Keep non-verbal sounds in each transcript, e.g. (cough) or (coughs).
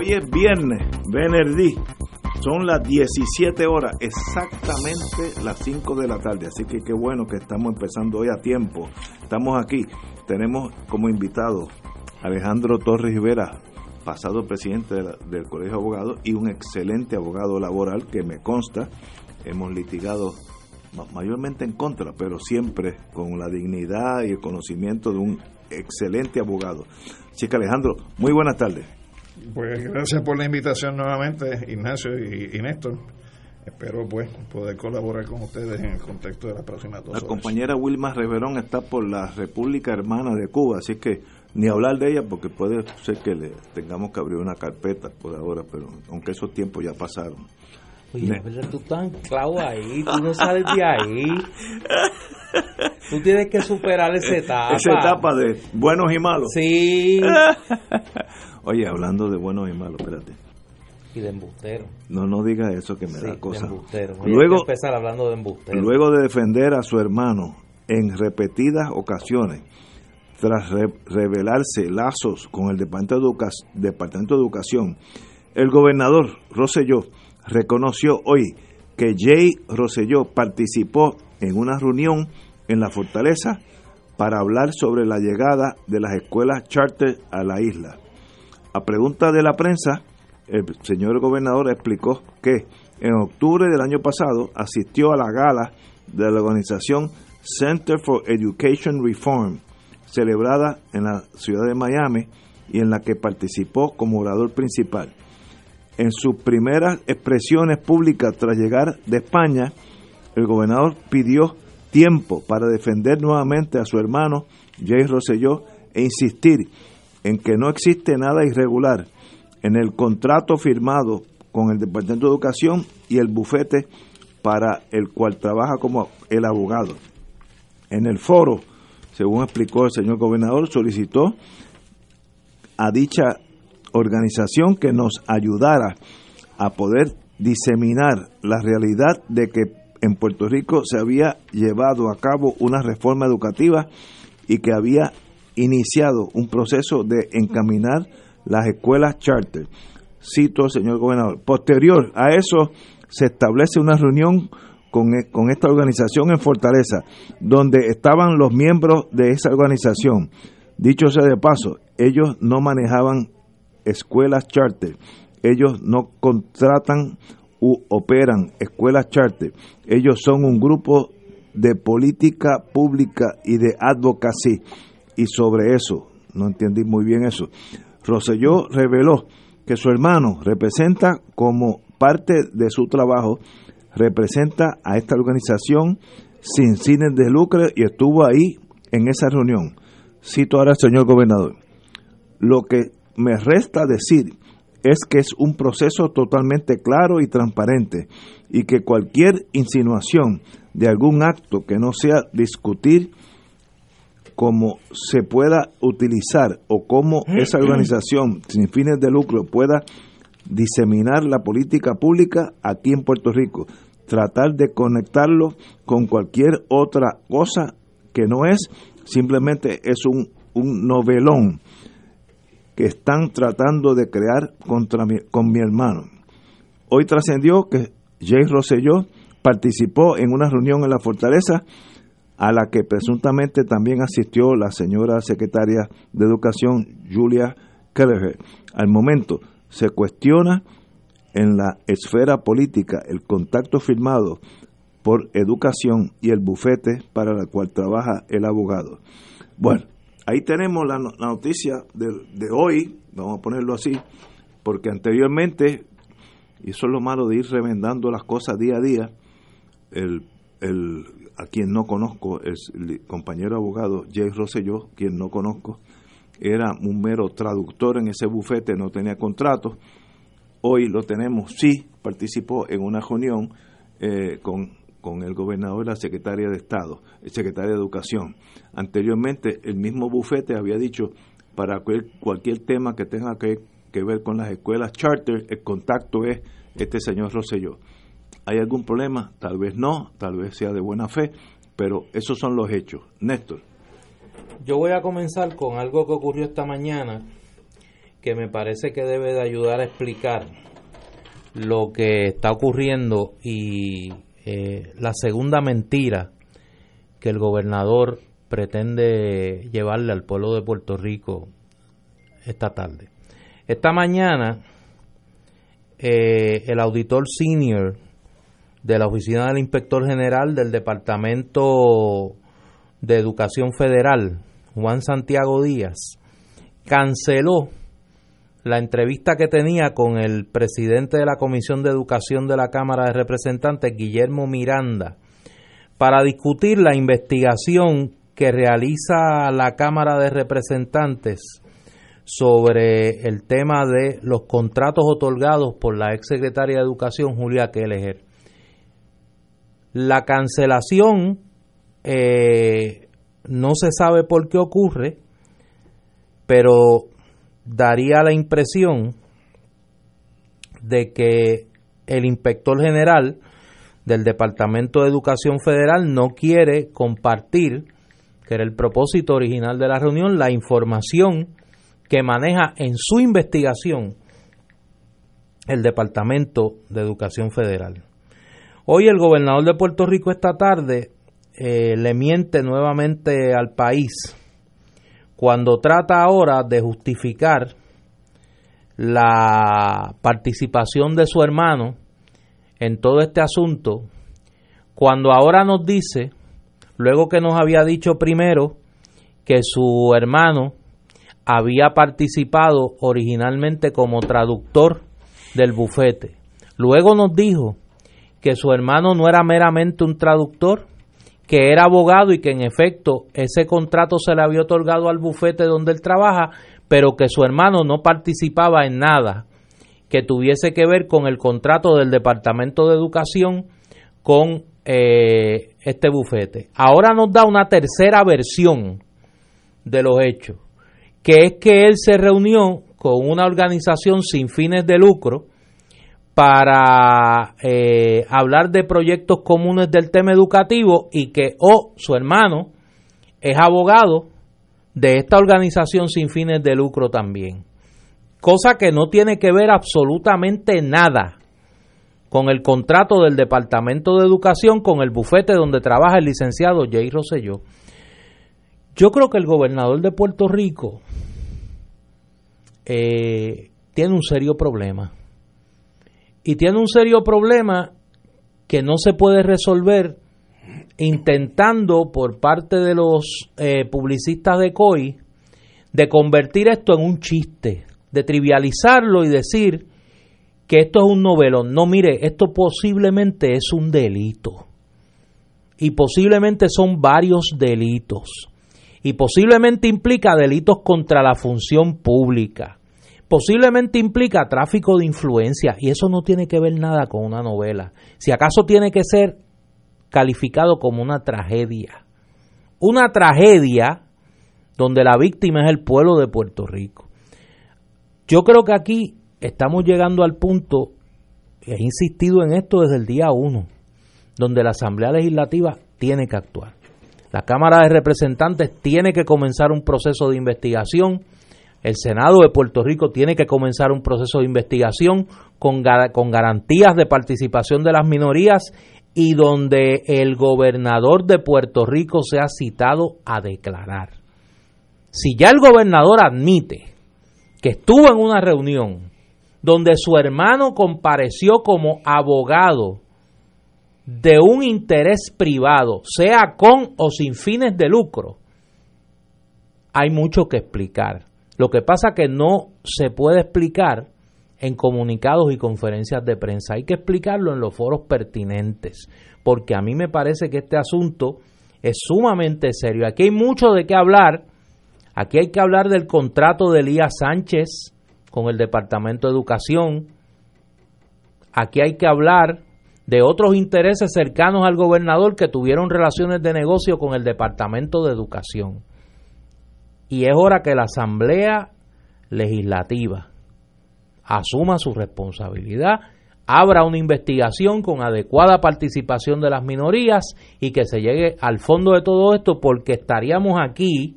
Hoy es viernes, Venerdí. Son las 17 horas, exactamente las 5 de la tarde. Así que qué bueno que estamos empezando hoy a tiempo. Estamos aquí. Tenemos como invitado Alejandro Torres Rivera, pasado presidente del Colegio de Abogados y un excelente abogado laboral que me consta. Hemos litigado ma- mayormente en contra, pero siempre con la dignidad y el conocimiento de un excelente abogado. Que Alejandro, muy buenas tardes. Pues gracias por la invitación nuevamente, Ignacio y, y Néstor. Espero pues poder colaborar con ustedes en el contexto de las próximas dos La horas. compañera Wilma Reverón está por la República Hermana de Cuba, así que ni hablar de ella porque puede ser que le tengamos que abrir una carpeta por ahora, pero aunque esos tiempos ya pasaron. Oye, Ne- pero tú estás anclado ahí, tú no sales de ahí. (laughs) Tú tienes que superar esa etapa. Esa etapa de buenos y malos. Sí. (laughs) Oye, hablando de buenos y malos, espérate. Y de embustero. No, no diga eso que me Sí, da de cosa. embustero. Oye, Luego, hay que empezar hablando de embustero. Luego de defender a su hermano en repetidas ocasiones, tras re- revelarse lazos con el Departamento de, Educa- Departamento de Educación, el gobernador Rosselló reconoció hoy que Jay Rosselló participó en una reunión en la fortaleza para hablar sobre la llegada de las escuelas charter a la isla. A pregunta de la prensa, el señor gobernador explicó que en octubre del año pasado asistió a la gala de la organización Center for Education Reform, celebrada en la ciudad de Miami y en la que participó como orador principal. En sus primeras expresiones públicas tras llegar de España, el gobernador pidió tiempo para defender nuevamente a su hermano Jay Rosselló e insistir en que no existe nada irregular en el contrato firmado con el Departamento de Educación y el bufete para el cual trabaja como el abogado. En el foro, según explicó el señor gobernador, solicitó a dicha organización que nos ayudara a poder diseminar la realidad de que en Puerto Rico se había llevado a cabo una reforma educativa y que había iniciado un proceso de encaminar las escuelas charter. Cito señor gobernador. Posterior a eso se establece una reunión con, e- con esta organización en Fortaleza, donde estaban los miembros de esa organización. Dicho sea de paso, ellos no manejaban escuelas charter, ellos no contratan u operan escuelas charter, ellos son un grupo de política pública y de advocacy. Y sobre eso, no entendí muy bien eso, Roselló reveló que su hermano representa como parte de su trabajo, representa a esta organización sin fines de lucro y estuvo ahí en esa reunión. Cito ahora al señor gobernador. Lo que me resta decir es que es un proceso totalmente claro y transparente y que cualquier insinuación de algún acto que no sea discutir cómo se pueda utilizar o cómo esa organización sin fines de lucro pueda diseminar la política pública aquí en Puerto Rico, tratar de conectarlo con cualquier otra cosa que no es, simplemente es un, un novelón que están tratando de crear contra mi, con mi hermano. Hoy trascendió que Jay Rosselló participó en una reunión en la fortaleza a la que presuntamente también asistió la señora secretaria de Educación Julia Kelleher. Al momento se cuestiona en la esfera política el contacto firmado por Educación y el bufete para el cual trabaja el abogado. Bueno, ahí tenemos la, no- la noticia de, de hoy, vamos a ponerlo así, porque anteriormente, y eso es lo malo de ir remendando las cosas día a día, el, el a quien no conozco, el, compañero abogado Jay Rosselló, quien no conozco, era un mero traductor en ese bufete, no tenía contrato. Hoy lo tenemos, sí, participó en una reunión eh, con, con el gobernador y la secretaria de Estado, el secretario de Educación. Anteriormente, el mismo bufete había dicho, para cualquier tema que tenga que, que ver con las escuelas charter, el contacto es este señor Rosselló. ¿Hay algún problema? Tal vez no, tal vez sea de buena fe, pero esos son los hechos. Néstor. Yo voy a comenzar con algo que ocurrió esta mañana que me parece que debe de ayudar a explicar lo que está ocurriendo y eh, la segunda mentira que el gobernador pretende llevarle al pueblo de Puerto Rico esta tarde. Esta mañana eh, el auditor senior de la Oficina del Inspector General del Departamento de Educación Federal, Juan Santiago Díaz, canceló la entrevista que tenía con el presidente de la Comisión de Educación de la Cámara de Representantes, Guillermo Miranda, para discutir la investigación que realiza la Cámara de Representantes sobre el tema de los contratos otorgados por la ex secretaria de Educación, Julia Kelleher. La cancelación eh, no se sabe por qué ocurre, pero daría la impresión de que el inspector general del Departamento de Educación Federal no quiere compartir, que era el propósito original de la reunión, la información que maneja en su investigación el Departamento de Educación Federal. Hoy el gobernador de Puerto Rico esta tarde eh, le miente nuevamente al país cuando trata ahora de justificar la participación de su hermano en todo este asunto, cuando ahora nos dice, luego que nos había dicho primero que su hermano había participado originalmente como traductor del bufete, luego nos dijo que su hermano no era meramente un traductor, que era abogado y que en efecto ese contrato se le había otorgado al bufete donde él trabaja, pero que su hermano no participaba en nada que tuviese que ver con el contrato del Departamento de Educación con eh, este bufete. Ahora nos da una tercera versión de los hechos, que es que él se reunió con una organización sin fines de lucro, para eh, hablar de proyectos comunes del tema educativo y que o oh, su hermano es abogado de esta organización sin fines de lucro también. Cosa que no tiene que ver absolutamente nada con el contrato del Departamento de Educación con el bufete donde trabaja el licenciado Jay Rosselló. Yo creo que el gobernador de Puerto Rico eh, tiene un serio problema y tiene un serio problema que no se puede resolver intentando por parte de los eh, publicistas de COI de convertir esto en un chiste, de trivializarlo y decir que esto es un novelo. No, mire, esto posiblemente es un delito. Y posiblemente son varios delitos. Y posiblemente implica delitos contra la función pública posiblemente implica tráfico de influencia y eso no tiene que ver nada con una novela. Si acaso tiene que ser calificado como una tragedia. Una tragedia donde la víctima es el pueblo de Puerto Rico. Yo creo que aquí estamos llegando al punto, he insistido en esto desde el día uno, donde la Asamblea Legislativa tiene que actuar. La Cámara de Representantes tiene que comenzar un proceso de investigación el Senado de Puerto Rico tiene que comenzar un proceso de investigación con, con garantías de participación de las minorías y donde el gobernador de Puerto Rico sea citado a declarar. Si ya el gobernador admite que estuvo en una reunión donde su hermano compareció como abogado de un interés privado, sea con o sin fines de lucro, hay mucho que explicar. Lo que pasa que no se puede explicar en comunicados y conferencias de prensa. Hay que explicarlo en los foros pertinentes. porque a mí me parece que este asunto es sumamente serio. Aquí hay mucho de qué hablar. Aquí hay que hablar del contrato de Elías Sánchez con el Departamento de Educación. Aquí hay que hablar de otros intereses cercanos al gobernador que tuvieron relaciones de negocio con el Departamento de Educación. Y es hora que la Asamblea Legislativa asuma su responsabilidad, abra una investigación con adecuada participación de las minorías y que se llegue al fondo de todo esto porque estaríamos aquí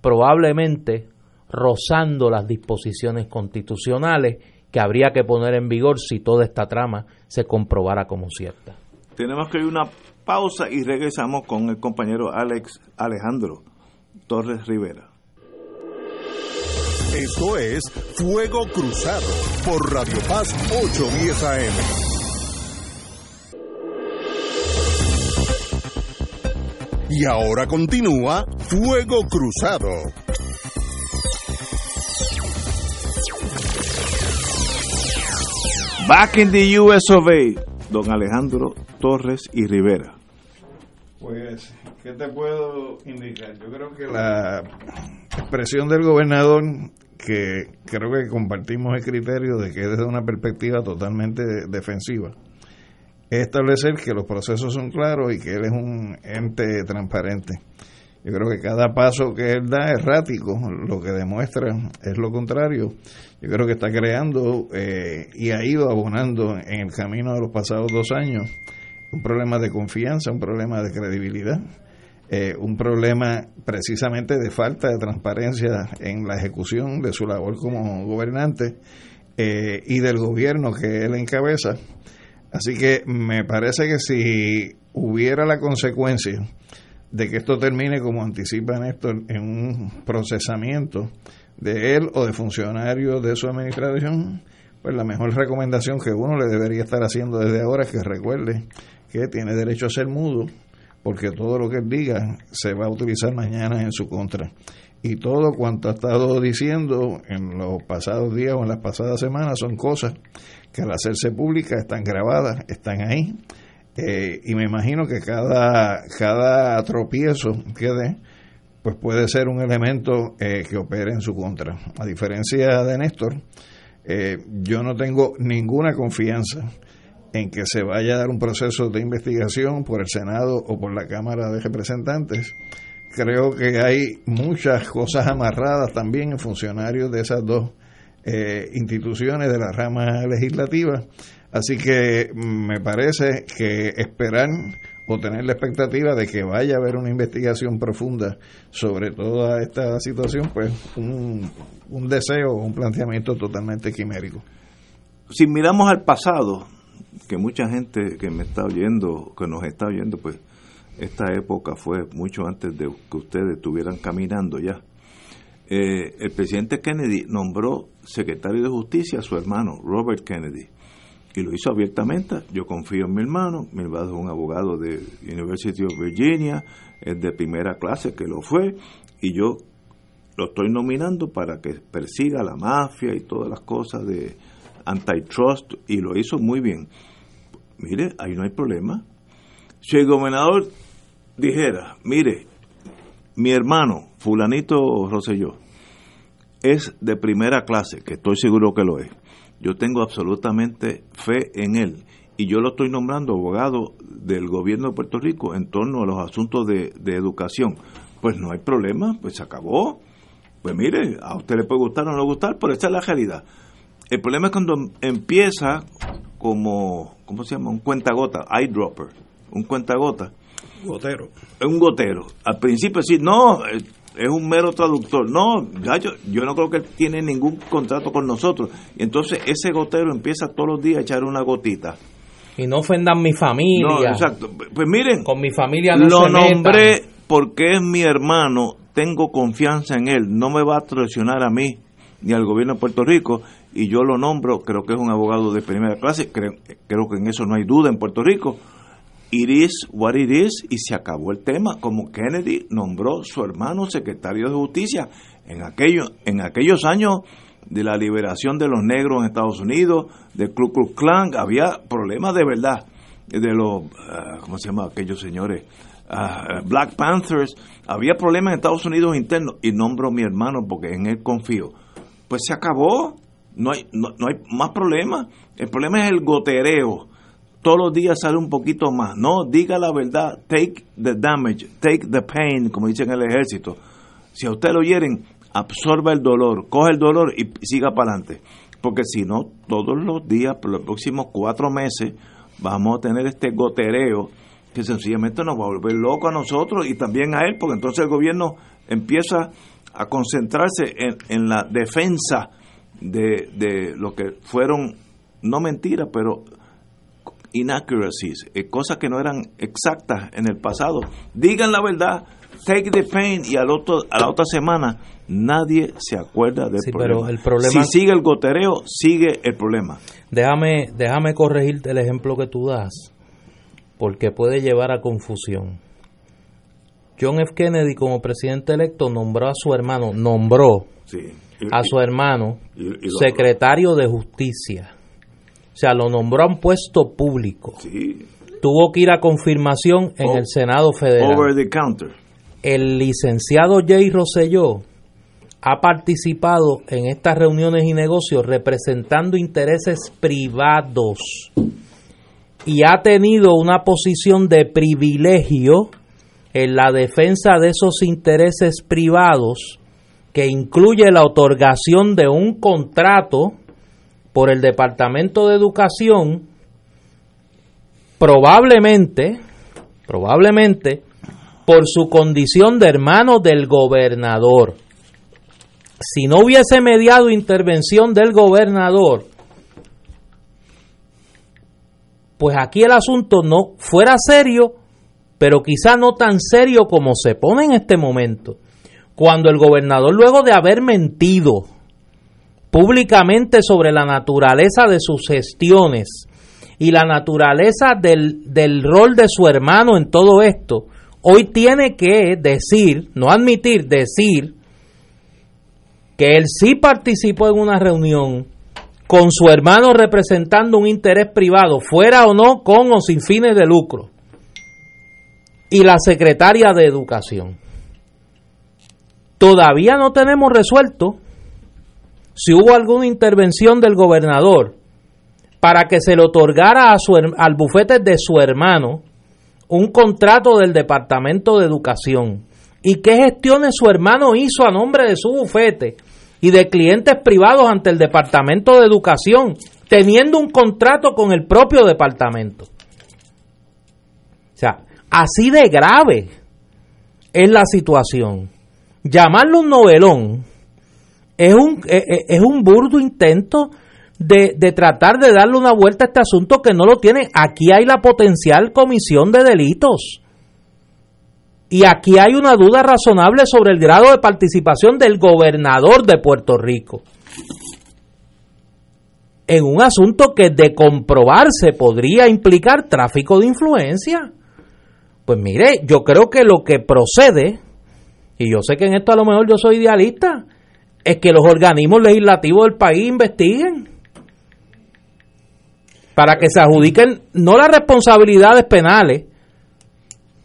probablemente rozando las disposiciones constitucionales que habría que poner en vigor si toda esta trama se comprobara como cierta. Tenemos que ir una pausa y regresamos con el compañero Alex Alejandro Torres Rivera. Esto es Fuego Cruzado por Radio Paz 810 AM. Y ahora continúa Fuego Cruzado. Back in the US of A, don Alejandro Torres y Rivera. Pues, ¿qué te puedo indicar? Yo creo que la expresión del gobernador, que creo que compartimos el criterio de que desde una perspectiva totalmente defensiva, es establecer que los procesos son claros y que él es un ente transparente. Yo creo que cada paso que él da es errático, lo que demuestra es lo contrario. Yo creo que está creando eh, y ha ido abonando en el camino de los pasados dos años un problema de confianza, un problema de credibilidad, eh, un problema precisamente de falta de transparencia en la ejecución de su labor como gobernante eh, y del gobierno que él encabeza. Así que me parece que si hubiera la consecuencia de que esto termine como anticipa Néstor en un procesamiento de él o de funcionarios de su administración, pues la mejor recomendación que uno le debería estar haciendo desde ahora es que recuerde que tiene derecho a ser mudo, porque todo lo que él diga se va a utilizar mañana en su contra. Y todo cuanto ha estado diciendo en los pasados días o en las pasadas semanas son cosas que al hacerse públicas están grabadas, están ahí, eh, y me imagino que cada, cada tropiezo que dé, pues puede ser un elemento eh, que opere en su contra. A diferencia de Néstor, eh, yo no tengo ninguna confianza en que se vaya a dar un proceso de investigación por el Senado o por la Cámara de Representantes. Creo que hay muchas cosas amarradas también en funcionarios de esas dos instituciones de la rama legislativa Así que me parece que esperar o tener la expectativa de que vaya a haber una investigación profunda sobre toda esta situación, pues un, un deseo, un planteamiento totalmente quimérico. Si miramos al pasado, que mucha gente que me está oyendo, que nos está oyendo, pues esta época fue mucho antes de que ustedes estuvieran caminando ya. Eh, el presidente Kennedy nombró secretario de justicia a su hermano, Robert Kennedy y lo hizo abiertamente. Yo confío en mi hermano, mi hermano es un abogado de University of Virginia, es de primera clase que lo fue, y yo lo estoy nominando para que persiga la mafia y todas las cosas de antitrust, y lo hizo muy bien. Mire, ahí no hay problema. Si el gobernador dijera, mire, mi hermano, fulanito Roselló, es de primera clase, que estoy seguro que lo es, yo tengo absolutamente fe en él y yo lo estoy nombrando abogado del gobierno de Puerto Rico en torno a los asuntos de, educación. Pues no hay problema, pues se acabó. Pues mire, a usted le puede gustar o no gustar, pero esa es la realidad. El problema es cuando empieza como, ¿cómo se llama? Un cuentagota, eyedropper, un cuentagota. Gotero. Un gotero. Al principio sí, no, es un mero traductor. No, yo, yo no creo que él tiene ningún contrato con nosotros. Y entonces ese gotero empieza todos los días a echar una gotita. Y no ofendan mi familia. No, exacto. Pues miren, con mi familia no lo nombré porque es mi hermano, tengo confianza en él, no me va a traicionar a mí ni al gobierno de Puerto Rico y yo lo nombro, creo que es un abogado de primera clase, creo, creo que en eso no hay duda en Puerto Rico It is what it is y se acabó el tema, como Kennedy nombró su hermano secretario de justicia en, aquello, en aquellos años de la liberación de los negros en Estados Unidos, del Ku Klux Klan, había problemas de verdad. de los, ah, ¿cómo se llama aquellos señores? Ah, Black Panthers, había problemas en Estados Unidos internos y nombro a mi hermano porque en él confío. Pues se acabó, no hay, no, no hay más problemas. El problema es el gotereo. Todos los días sale un poquito más. No, diga la verdad, take the damage, take the pain, como dicen en el ejército. Si a usted lo hieren, absorba el dolor, coge el dolor y siga para adelante. Porque si no, todos los días, por los próximos cuatro meses, vamos a tener este gotereo que sencillamente nos va a volver loco a nosotros y también a él, porque entonces el gobierno empieza a concentrarse en, en la defensa de, de lo que fueron, no mentiras, pero inaccuracies, eh, cosas que no eran exactas en el pasado. Digan la verdad, take the pain y al otro, a la otra semana nadie se acuerda del Sí, problema. pero el problema- Si sigue el gotereo, sigue el problema. Déjame, déjame corregirte el ejemplo que tú das, porque puede llevar a confusión. John F. Kennedy como presidente electo nombró a su hermano, nombró Sí. A su hermano secretario de justicia. O sea, lo nombró a un puesto público. Sí. Tuvo que ir a confirmación en O- el Senado Federal. Over the counter. El licenciado Jay Rosselló ha participado en estas reuniones y negocios representando intereses privados y ha tenido una posición de privilegio en la defensa de esos intereses privados que incluye la otorgación de un contrato por el Departamento de Educación probablemente probablemente por su condición de hermano del gobernador. Si no hubiese mediado intervención del gobernador, pues aquí el asunto no fuera serio, pero quizá no tan serio como se pone en este momento. Cuando el gobernador, luego de haber mentido públicamente sobre la naturaleza de sus gestiones y la naturaleza del, del rol de su hermano en todo esto, hoy tiene que decir, no admitir, decir que él sí participó en una reunión con su hermano representando un interés privado, fuera o no con o sin fines de lucro, y la secretaria de Educación. Todavía no tenemos resuelto si hubo alguna intervención del gobernador para que se le otorgara a su, al bufete de su hermano un contrato del Departamento de Educación y qué gestiones su hermano hizo a nombre de su bufete y de clientes privados ante el Departamento de Educación, teniendo un contrato con el propio departamento. O sea, así de grave es la situación. Llamarlo un novelón es un, es- es un burdo intento de, de tratar de darle una vuelta a este asunto que no lo tiene. Aquí hay la potencial comisión de delitos. Y aquí hay una duda razonable sobre el grado de participación del gobernador de Puerto Rico. En un asunto que de comprobarse podría implicar tráfico de influencia. Pues mire, yo creo que lo que procede, y yo sé que en esto a lo mejor yo soy idealista, es que los organismos legislativos del país investiguen para que se adjudiquen no las responsabilidades penales,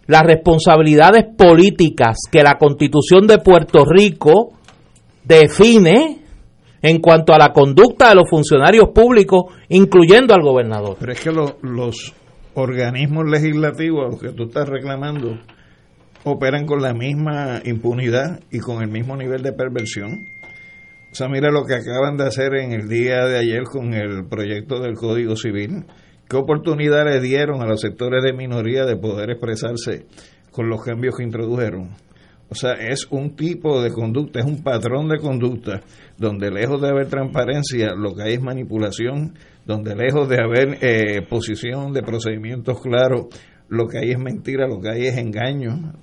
las responsabilidades políticas que la constitución de Puerto Rico define en cuanto a la conducta de los funcionarios públicos, incluyendo al gobernador. Pero es que lo- los organismos legislativos a que tú estás reclamando operan con la misma impunidad y con el mismo nivel de perversión. O sea, mira lo que acaban de hacer en el día de ayer con el proyecto del Código Civil. ¿Qué oportunidad le dieron a los sectores de minoría de poder expresarse con los cambios que introdujeron? O sea, es un tipo de conducta, es un patrón de conducta donde lejos de haber transparencia, lo que hay es manipulación, donde lejos de haber eh, posición de procedimientos claros, lo que hay es mentira, lo que hay es engaño.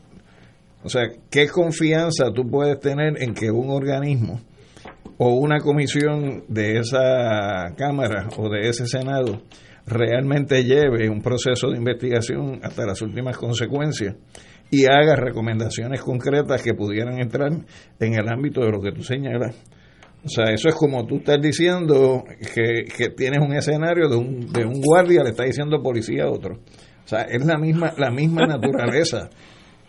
O sea, ¿qué confianza tú puedes tener en que un organismo o una comisión de esa Cámara o de ese Senado realmente lleve un proceso de investigación hasta las últimas consecuencias y haga recomendaciones concretas que pudieran entrar en el ámbito de lo que tú señalas. O sea, eso es como tú estás diciendo que, que tienes un escenario de un, de un guardia, le está diciendo policía a otro. O sea, es la misma, la misma (laughs) naturaleza.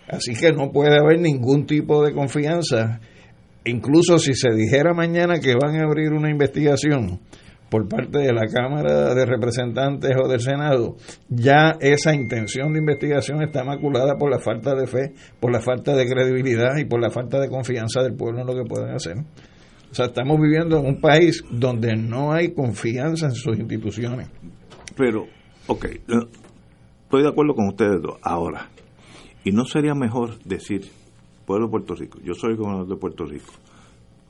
Así que no puede haber ningún tipo de confianza. Incluso si se dijera mañana que van a abrir una investigación por parte de la Cámara de Representantes o del Senado, ya esa intención de investigación está maculada por la falta de fe, por la falta de credibilidad y por la falta de confianza del pueblo en lo que pueden hacer. O sea, estamos viviendo en un país donde no hay confianza en sus instituciones. Pero, ok, estoy de acuerdo con ustedes dos. Ahora, ¿y no sería mejor decir, pueblo de Puerto Rico, yo soy gobernador de Puerto Rico,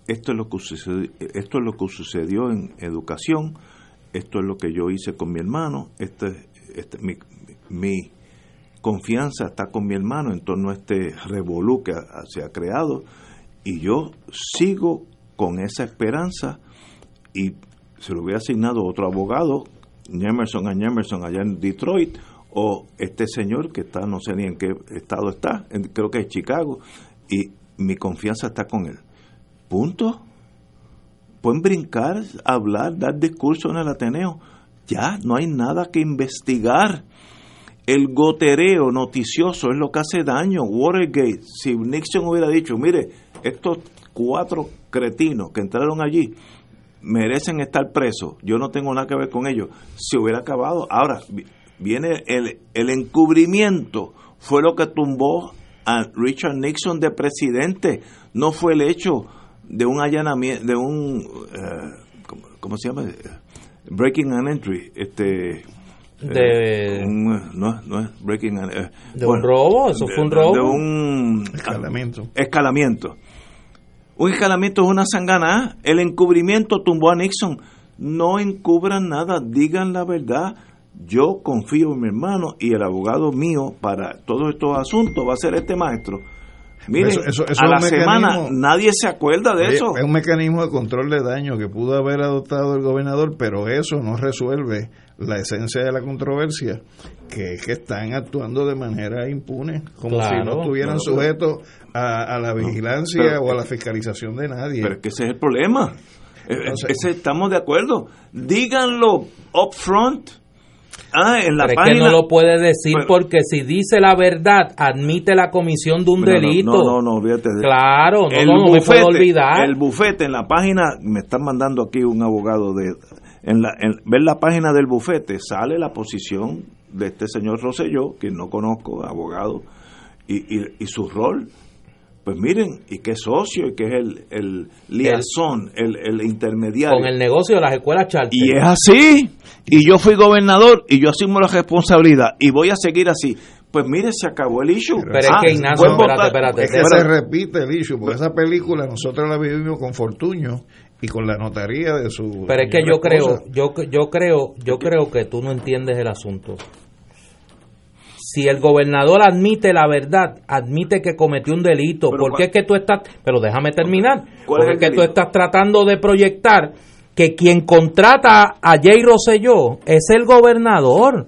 esto es lo que sucedió, esto es lo que sucedió en educación, esto es lo que yo hice con mi hermano, este, este mi, confianza está con mi hermano en torno a este revolú que se ha creado y yo sigo con esa esperanza y se lo hubiera asignado otro abogado, Emerson a Emerson allá en Detroit, o este señor que está, no sé ni en qué estado está, creo que es Chicago, y mi confianza está con él. Punto. Pueden brincar, hablar, dar discurso en el Ateneo. Ya, no hay nada que investigar. El gotereo noticioso es lo que hace daño. Watergate, si Nixon hubiera dicho, mire, estos cuatro cretinos que entraron allí merecen estar presos, yo no tengo nada que ver con ellos, se hubiera acabado. Ahora, viene el, el encubrimiento, fue lo que tumbó a Richard Nixon de presidente, no fue el hecho de un allanamiento, de un, uh, ¿cómo, se llama? Breaking an entry, este... De, eh, no, no es breaking an, uh, de un robo, eso fue un robo. De un escalamiento. Escalamiento. Un escalamiento es una sangana. El encubrimiento tumbó a Nixon. No encubran nada, digan la verdad. Yo confío en mi hermano y el abogado mío para todos estos asuntos va a ser este maestro. Miren, Eso- eso- eso a la semana nadie se acuerda de Oye, eso. Es un mecanismo de control de daño que pudo haber adoptado el gobernador, pero eso no resuelve la esencia de la controversia, que es que están actuando de manera impune, como Claro, si no estuvieran claro. sujetos a, a la vigilancia pero- o a la fiscalización de nadie. Pero es que ese es el problema. Eh, Entonces- ese, estamos de acuerdo. Díganlo up front. Ah, en la Pero es que página. no lo puede decir Pero- porque si dice la verdad, admite la comisión de un No, no, delito. No, no, no, de Claro, no, el no, no me bufete, puedo olvidar. El bufete en la página, me están mandando aquí un abogado de. En la, en, ver la página del bufete, sale la posición de este señor Rosselló, que no conozco, abogado, y, y, y su rol. Pues miren, y que es socio, y que es el, el liaison, el, el intermediario. Con el negocio de las escuelas charter. Y es así. Y yo fui gobernador y yo asumo la responsabilidad y voy a seguir así. Pues mire, se acabó el issue. Pero es que, Ignacio, espérate, espérate, es que Bueno, se repite el issue, porque esa película nosotros la vivimos con Fortuño y con la notaría de su... Pero es que yo creo, yo, yo creo, yo creo que tú no entiendes el asunto. Si el gobernador admite la verdad, admite que cometió un delito, Pero ¿por ¿cuál- qué es que tú estás, pero déjame terminar, ¿Cuál es porque es que tú estás tratando de proyectar que quien contrata a Jay Rosselló es el gobernador.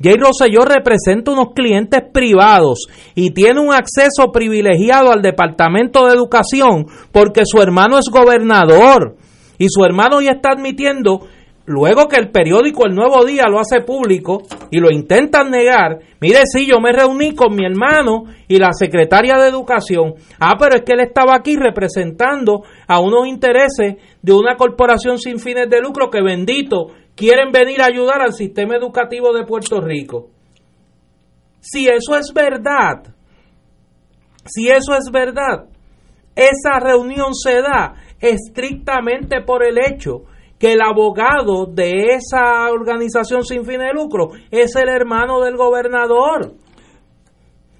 Jay Rosselló representa unos clientes privados y tiene un acceso privilegiado al Departamento de Educación porque su hermano es gobernador y su hermano ya está admitiendo, luego que el periódico El Nuevo Día lo hace público y lo intentan negar, mire, sí, yo me reuní con mi hermano y la secretaria de Educación, ah, pero es que él estaba aquí representando a unos intereses de una corporación sin fines de lucro que bendito quieren venir a ayudar al sistema educativo de Puerto Rico. Si eso es verdad, si eso es verdad, esa reunión se da estrictamente por el hecho que el abogado de esa organización sin fines de lucro es el hermano del gobernador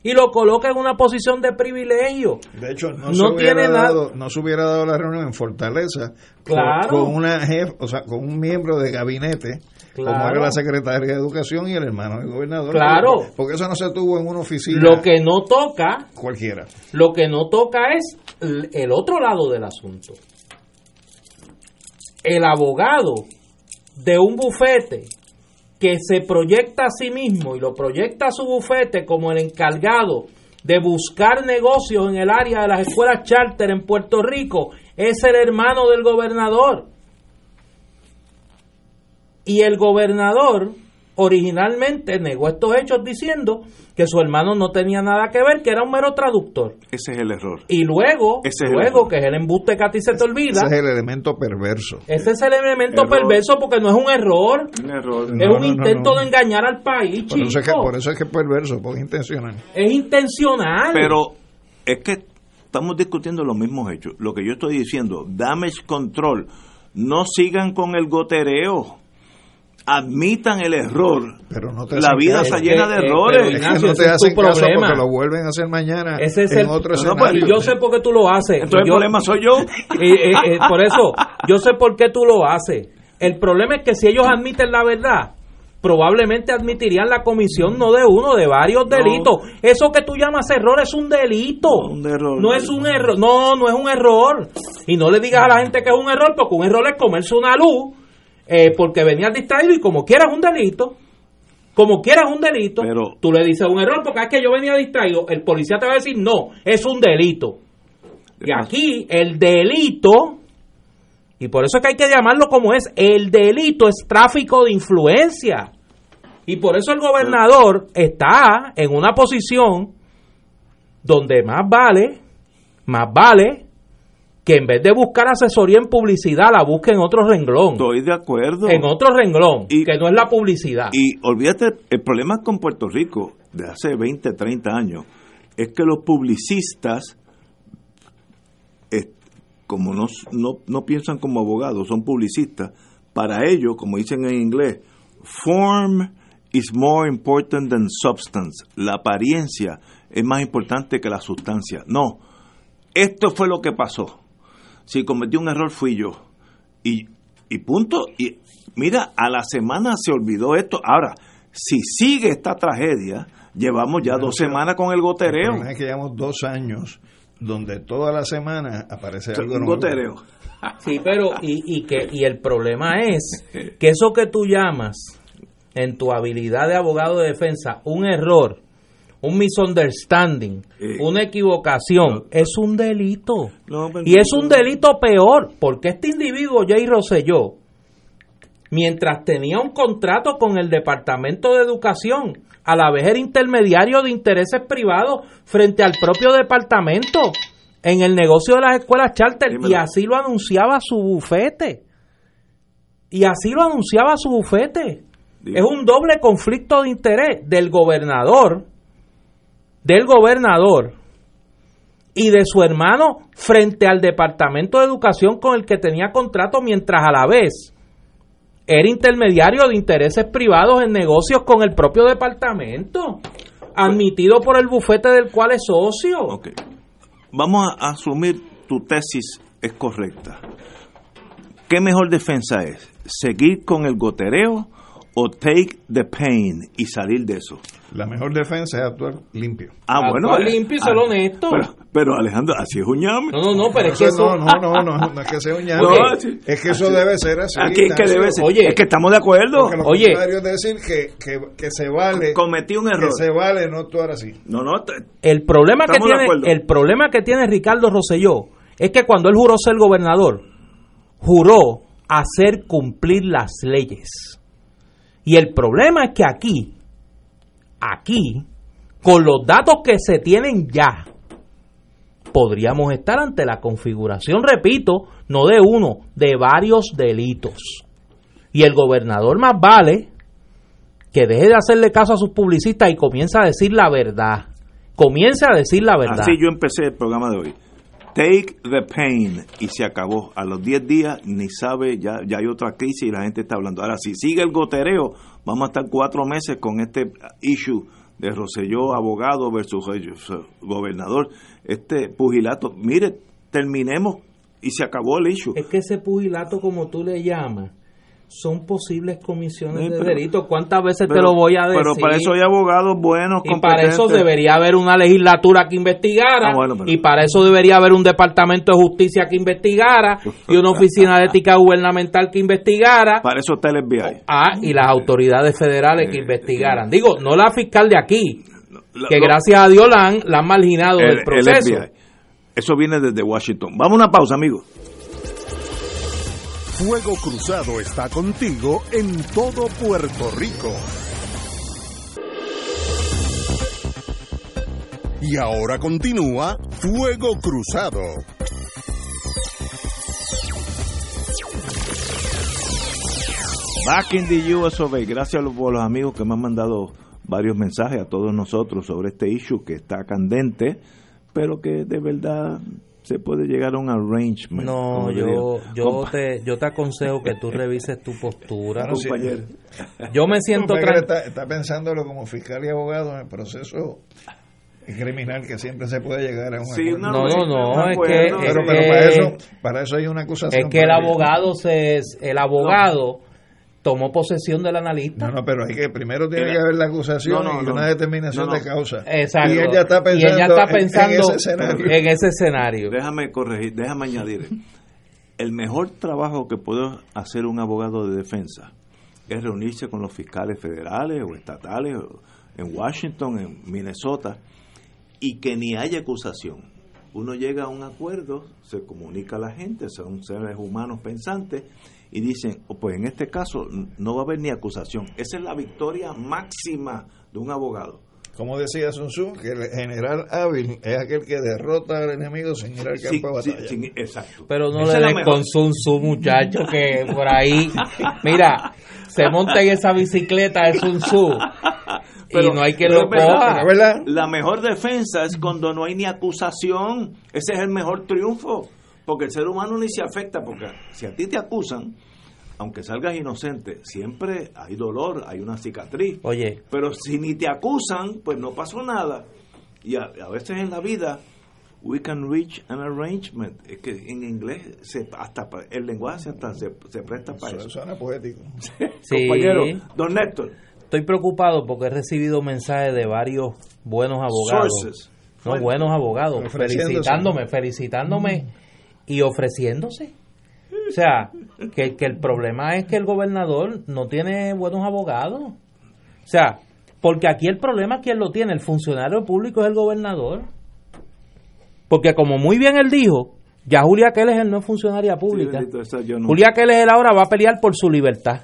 y lo coloca en una posición de privilegio. De hecho, no, No se hubiera dado, no se hubiera dado la reunión en Fortaleza Claro. con, una jefa, o sea, con un miembro de gabinete, como era la secretaria de Educación y el hermano del gobernador. Claro. Porque, porque eso no se tuvo en una oficina Lo que no toca cualquiera. Lo que no toca es el otro lado del asunto. El abogado de un bufete que se proyecta a sí mismo y lo proyecta a su bufete como el encargado de buscar negocios en el área de las escuelas charter en Puerto Rico es el hermano del gobernador. Y el gobernador originalmente negó estos hechos diciendo que su hermano no tenía nada que ver, que era un mero traductor. Ese es el error. Y luego, Ese es el luego que es el embuste que a ti se te olvida, Ese es el elemento perverso. ese es el elemento Error. perverso porque no es un error, Un error. es No, un no, intento no. de engañar al país, Por eso, es que, chico. por eso es que es perverso, porque es intencional. Es intencional. Pero es que estamos discutiendo los mismos hechos. Lo que yo estoy diciendo, damage control, no sigan con el gotereo. Admitan el error. Pero no te La vida está llena de eh, errores. Es que no te hacen caso problema. porque lo vuelven a hacer mañana Ese es en el- otro No, pues, yo sé por qué tú lo haces. Entonces el problema soy yo. Eh, eh, eh, por eso, yo sé por qué tú lo haces. El problema es que si ellos admiten la verdad, probablemente admitirían la comisión no de uno, de varios delitos. Eso que tú llamas error es un delito. No, un error. No es un error. No, no es un error. Y no le digas a la gente que es un error, porque un error es comerse una luz, eh, porque venías distraído y como quieras un delito. Como quieras un delito, Pero- tú le dices un error porque es que yo venía distraído. El policía te va a decir, no, es un delito. Y aquí el delito, y por eso es que hay que llamarlo como es, el delito es tráfico de influencia. Y por eso el gobernador está en una posición donde más vale, más vale que en vez de buscar asesoría en publicidad, la busque en otro renglón. Estoy de acuerdo. En otro renglón, Y- que no es la publicidad. Y olvídate, el problema con Puerto Rico de hace 20, 30 años es que los publicistas, eh, como no, no, no piensan como abogados, son publicistas, para ellos, como dicen en inglés, form is more important than substance. La apariencia es más importante que la sustancia. No, esto fue lo que pasó. Si cometí un error fui yo. Y, y punto. Y mira, a la semana se olvidó esto. Ahora, si sigue esta tragedia, llevamos ya dos semanas con el El gotereo. problema es que llevamos dos años donde toda la semana aparece algo Un gotereo. Sí, pero y, y que y el problema es (laughs) que eso que tú llamas en tu habilidad de abogado de defensa un error, un misunderstanding, Eh. una equivocación, es un delito. No, pero- Y es un delito peor, porque este individuo, Jay Rosselló, mientras tenía un contrato con el Departamento de Educación, a la vez era intermediario de intereses privados frente al propio departamento en el negocio de las escuelas charter y así lo anunciaba su bufete. Y así lo anunciaba su bufete. Es un doble conflicto de interés del gobernador, del gobernador y de su hermano frente al Departamento de Educación con el que tenía contrato mientras a la vez era intermediario de intereses privados en negocios con el propio departamento, admitido por el bufete del cual es socio. Ok. Vamos a asumir tu tesis es correcta. ¿Qué mejor defensa es? ¿Seguir con el gotereo o take the pain y salir de eso? La mejor defensa es actuar limpio. Ah, Actuar bueno. limpio y ser honesto. Pero, pero, Alejandro, así es un llame. No, no, no, pero es que Eso no, no, no, no, no es que sea un ñame. Es que eso debe ser así. Aquí es que debe ser. Oye. es que estamos de acuerdo. Porque lo Oye. contrario es decir que, que, que se vale Cometí un que error. se vale no actuar así. No, no, te- El problema que tiene el problema que tiene Ricardo Rosselló es que cuando él juró ser gobernador, juró hacer cumplir las leyes. Y el problema es que aquí, aquí, con los datos que se tienen ya, podríamos estar ante la configuración, repito, no de uno, de varios delitos. Y el gobernador más vale que deje de hacerle caso a sus publicistas y comience a decir la verdad. Comience a decir la verdad. así yo empecé el programa de hoy. Take the pain y se acabó. A los 10 días ni sabe, ya, ya hay otra crisis y la gente está hablando. Ahora, si sigue el gotereo, vamos a estar cuatro meses con este issue de Roselló, abogado versus gobernador. Este pugilato. Mire, terminemos y se acabó el issue. Es que ese pugilato, como tú le llamas, son posibles comisiones Sí, de pero- delito. ¿Cuántas veces te lo voy a decir? Pero para eso hay abogados buenos, y para eso competentes. debería haber una legislatura que investigara, Ah, bueno, pero- y para eso debería haber un departamento de justicia que investigara, y una oficina de ética gubernamental que investigara, Para eso está el FBI. ah, y las autoridades federales que investigaran. Digo, no la fiscal de aquí, que gracias a Dios la han, la han marginado el- del el proceso. FBI. Eso viene desde Washington. Vamos a una pausa, amigos. Fuego Cruzado está contigo en todo Puerto Rico. Y ahora continúa Fuego Cruzado. Back in the US of A. Gracias por los amigos que me han mandado varios mensajes a todos nosotros sobre este issue que está candente, pero que de verdad se puede llegar a un arrangement. No, yo, yo, te, yo te aconsejo que tú revises tu postura. compañero. Yo me siento está, está pensándolo como fiscal y abogado en el proceso criminal que siempre se puede llegar a un sí, No, no, no, es que, pero, para eso para eso hay una acusación. Es que el abogado se el abogado tomó posesión del analista. No, no, pero hay que primero tiene que haber la acusación y una determinación de causa. Exacto. Y ella está pensando, en, ese escenario. Déjame corregir, déjame añadir. El mejor trabajo que puede hacer un abogado de defensa es reunirse con los fiscales federales o estatales en Washington, en Minnesota y que ni haya acusación. Uno llega a un acuerdo, se comunica a la gente, son seres humanos pensantes, y dicen, oh, pues en este caso no va a haber ni acusación. Esa es la victoria máxima de un abogado. Como decía Sun Tzu, que el general hábil es aquel que derrota al enemigo sin ir al campo de batalla. exacto. Pero no le den con Sun Tzu, muchacho, que por ahí, mira, se monta en esa bicicleta de Sun Tzu y no hay que lo coja. La mejor defensa es cuando no hay ni acusación. Ese es el mejor triunfo. Porque el ser humano ni se afecta. Porque si a ti te acusan, aunque salgas inocente, siempre hay dolor, hay una cicatriz. Oye. Pero si ni te acusan, pues no pasó nada. Y a, veces en la vida, we can reach an arrangement. Es que en inglés, se, hasta el lenguaje hasta se, presta para eso. Suena poético. (laughs) sí. Compañero, don Néstor estoy preocupado porque he recibido mensajes de varios buenos abogados. No, buenos abogados, felicitándome, felicitándome y ofreciéndose. O sea, que, que el problema es que el gobernador no tiene buenos abogados. O sea, porque aquí el problema, ¿quién lo tiene? El funcionario público es el gobernador. Porque como muy bien él dijo, ya Julia Keller no es funcionaria pública. Julia Keller ahora va a pelear por su libertad.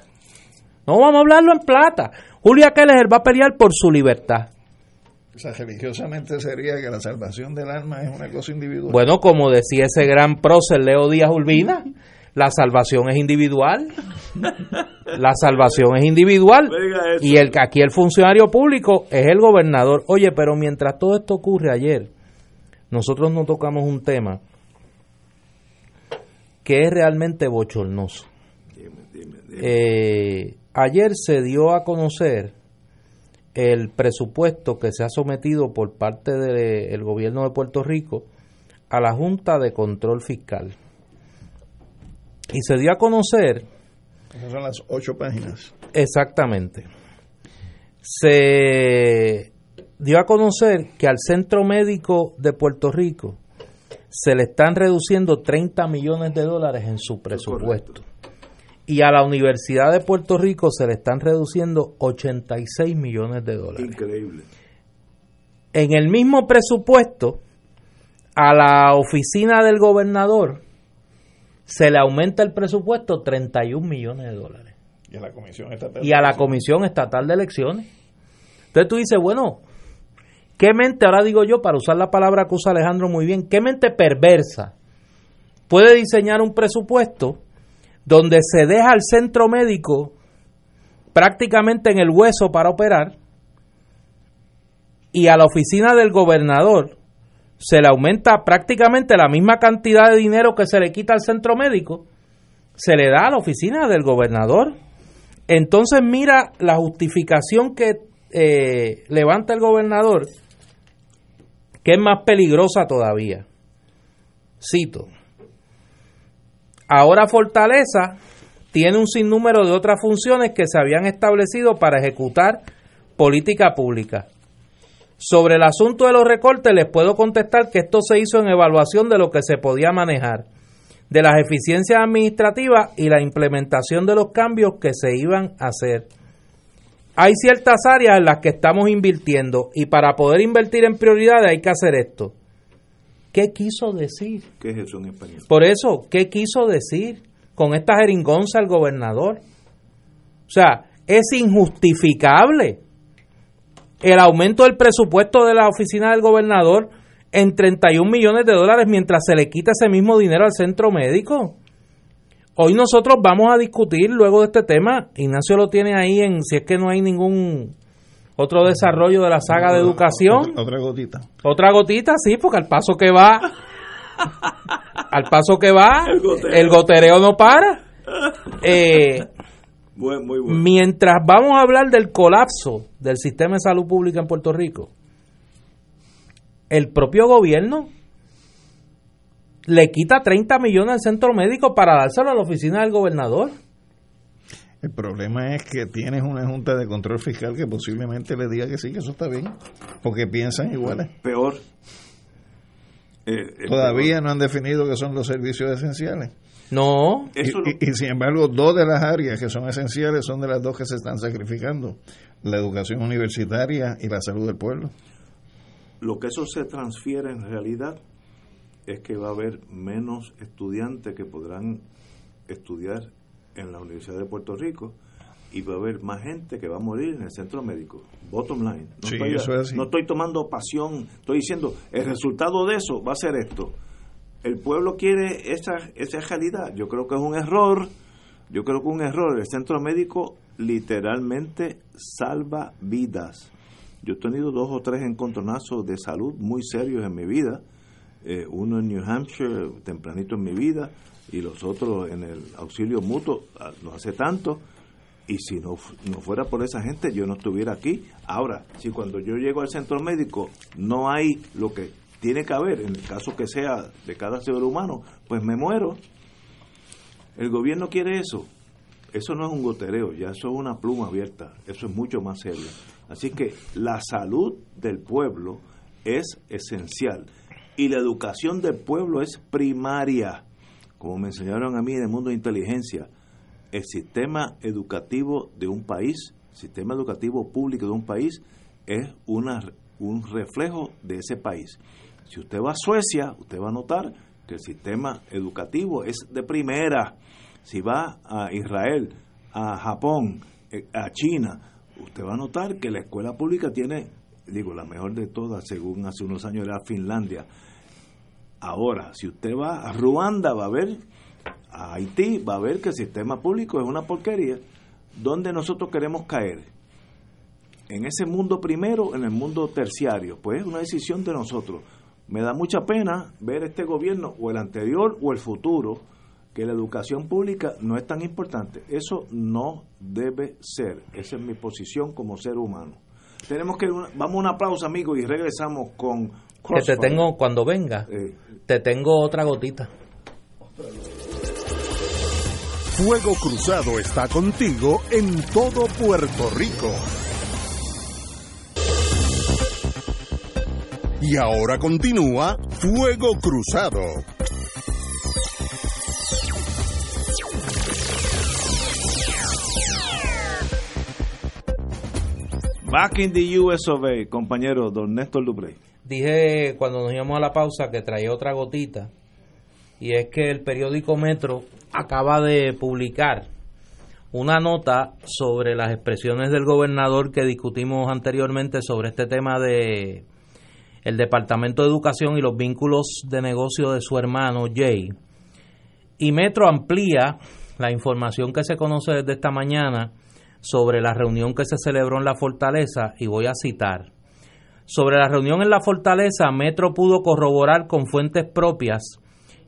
No vamos a hablarlo en plata. Julia Keller va a pelear por su libertad. O sea, religiosamente sería que la salvación del alma es una cosa individual. Bueno, como decía ese gran prócer Leo Díaz Urbina, la salvación es individual. La salvación es individual. Y el aquí el funcionario público es el gobernador. Oye, pero mientras todo esto ocurre ayer, nosotros no tocamos un tema que es realmente bochornoso. Eh, Ayer se dio a conocer el presupuesto que se ha sometido por parte del gobierno de Puerto Rico a la Junta de Control Fiscal. Y se dio a conocer... Esas son las ocho páginas. Exactamente. Se dio a conocer que al Centro Médico de Puerto Rico se le están reduciendo 30 millones de dólares en su presupuesto y a la Universidad de Puerto Rico se le están reduciendo 86 millones de dólares. Increíble. En el mismo presupuesto, a la oficina del gobernador se le aumenta el presupuesto 31 millones de dólares. Y a la Comisión Estatal, y a la comisión estatal de Elecciones. Entonces tú dices, bueno, ¿qué mente, ahora digo yo, para usar la palabra que usa Alejandro muy bien, qué mente perversa puede diseñar un presupuesto donde se deja al centro médico prácticamente en el hueso para operar y a la oficina del gobernador se le aumenta prácticamente la misma cantidad de dinero que se le quita al centro médico, se le da a la oficina del gobernador. Entonces mira la justificación que eh, levanta el gobernador, que es más peligrosa todavía. Cito, Ahora Fortaleza tiene un sinnúmero de otras funciones que se habían establecido para ejecutar política pública. Sobre el asunto de los recortes les puedo contestar que esto se hizo en evaluación de lo que se podía manejar, de las eficiencias administrativas y la implementación de los cambios que se iban a hacer. Hay ciertas áreas en las que estamos invirtiendo y para poder invertir en prioridades hay que hacer esto. ¿Qué quiso decir? ¿Qué es eso en español? Por eso, ¿qué quiso decir con esta jeringonza el gobernador? O sea, es injustificable el aumento del presupuesto de la oficina del gobernador en 31 millones de dólares mientras se le quita ese mismo dinero al centro médico. Hoy nosotros vamos a discutir luego de este tema, Ignacio lo tiene ahí en si es que no hay ningún otro desarrollo de la saga de educación. Otra, gotita. Otra gotita, sí, porque al paso que va, al paso que va, el gotereo, no para. Eh, mientras vamos a hablar del colapso del sistema de salud pública en Puerto Rico, el propio gobierno le quita 30 millones al centro médico para dárselo a la oficina del gobernador. El problema es que tienes una junta de control fiscal que posiblemente le diga que sí, que eso está bien, porque piensan iguales. Peor. Eh, Todavía no han definido qué son los servicios esenciales. No. Y, y, sin embargo, dos de las áreas que son esenciales son de las dos que se están sacrificando, la educación universitaria y la salud del pueblo. Lo que eso se transfiere en realidad es que va a haber menos estudiantes que podrán estudiar en la Universidad de Puerto Rico y va a haber más gente que va a morir en el centro médico. Bottom line. No, estoy, no estoy tomando pasión, estoy diciendo, el resultado de eso va a ser esto. El pueblo quiere esa, esa realidad. Yo creo que es un error. Yo creo que es un error. El centro médico literalmente salva vidas. Yo he tenido dos o tres encontronazos de salud muy serios en mi vida. Eh, uno en New Hampshire, tempranito en mi vida, y los otros en el auxilio mutuo ah, no hace tanto y si no, no fuera por esa gente yo no estuviera aquí. Ahora, si cuando yo llego al centro médico no hay lo que tiene que haber, en el caso que sea de cada ser humano, pues me muero. El gobierno quiere eso. Eso no es un gotereo, ya eso es una pluma abierta, eso es mucho más serio. Así que la salud del pueblo es esencial y la educación del pueblo es primaria como me enseñaron a mí en el mundo de inteligencia, el sistema educativo de un país, sistema educativo público de un país, es una, un reflejo de ese país. Si usted va a Suecia, usted va a notar que el sistema educativo es de primera. Si va a Israel, a Japón, eh, a China, usted va a notar que la escuela pública tiene, digo, la mejor de todas, según hace unos años era Finlandia. Ahora, si usted va a Ruanda, va a ver, a Haití, va a ver que el sistema público es una porquería. ¿Dónde nosotros queremos caer? En ese mundo primero, en el mundo terciario. Pues es una decisión de nosotros. Me da mucha pena ver este gobierno, o el anterior o el futuro, que la educación pública no es tan importante. Eso no debe ser. Esa es mi posición como ser humano. Tenemos que vamos a una pausa, amigos, y regresamos con que te tengo cuando venga. Te tengo otra gotita. Fuego Cruzado está contigo en todo Puerto Rico. Y ahora continúa Fuego Cruzado. Back in the US compañero don Néstor Duprey. Dije cuando nos íbamos a la pausa que traía otra gotita y es que el periódico Metro acaba de publicar una nota sobre las expresiones del gobernador que discutimos anteriormente sobre este tema de el Departamento de Educación y los vínculos de negocio de su hermano Jay. Y Metro amplía la información que se conoce desde esta mañana sobre la reunión que se celebró en la fortaleza y voy a citar. Sobre la reunión en la fortaleza, Metro pudo corroborar con fuentes propias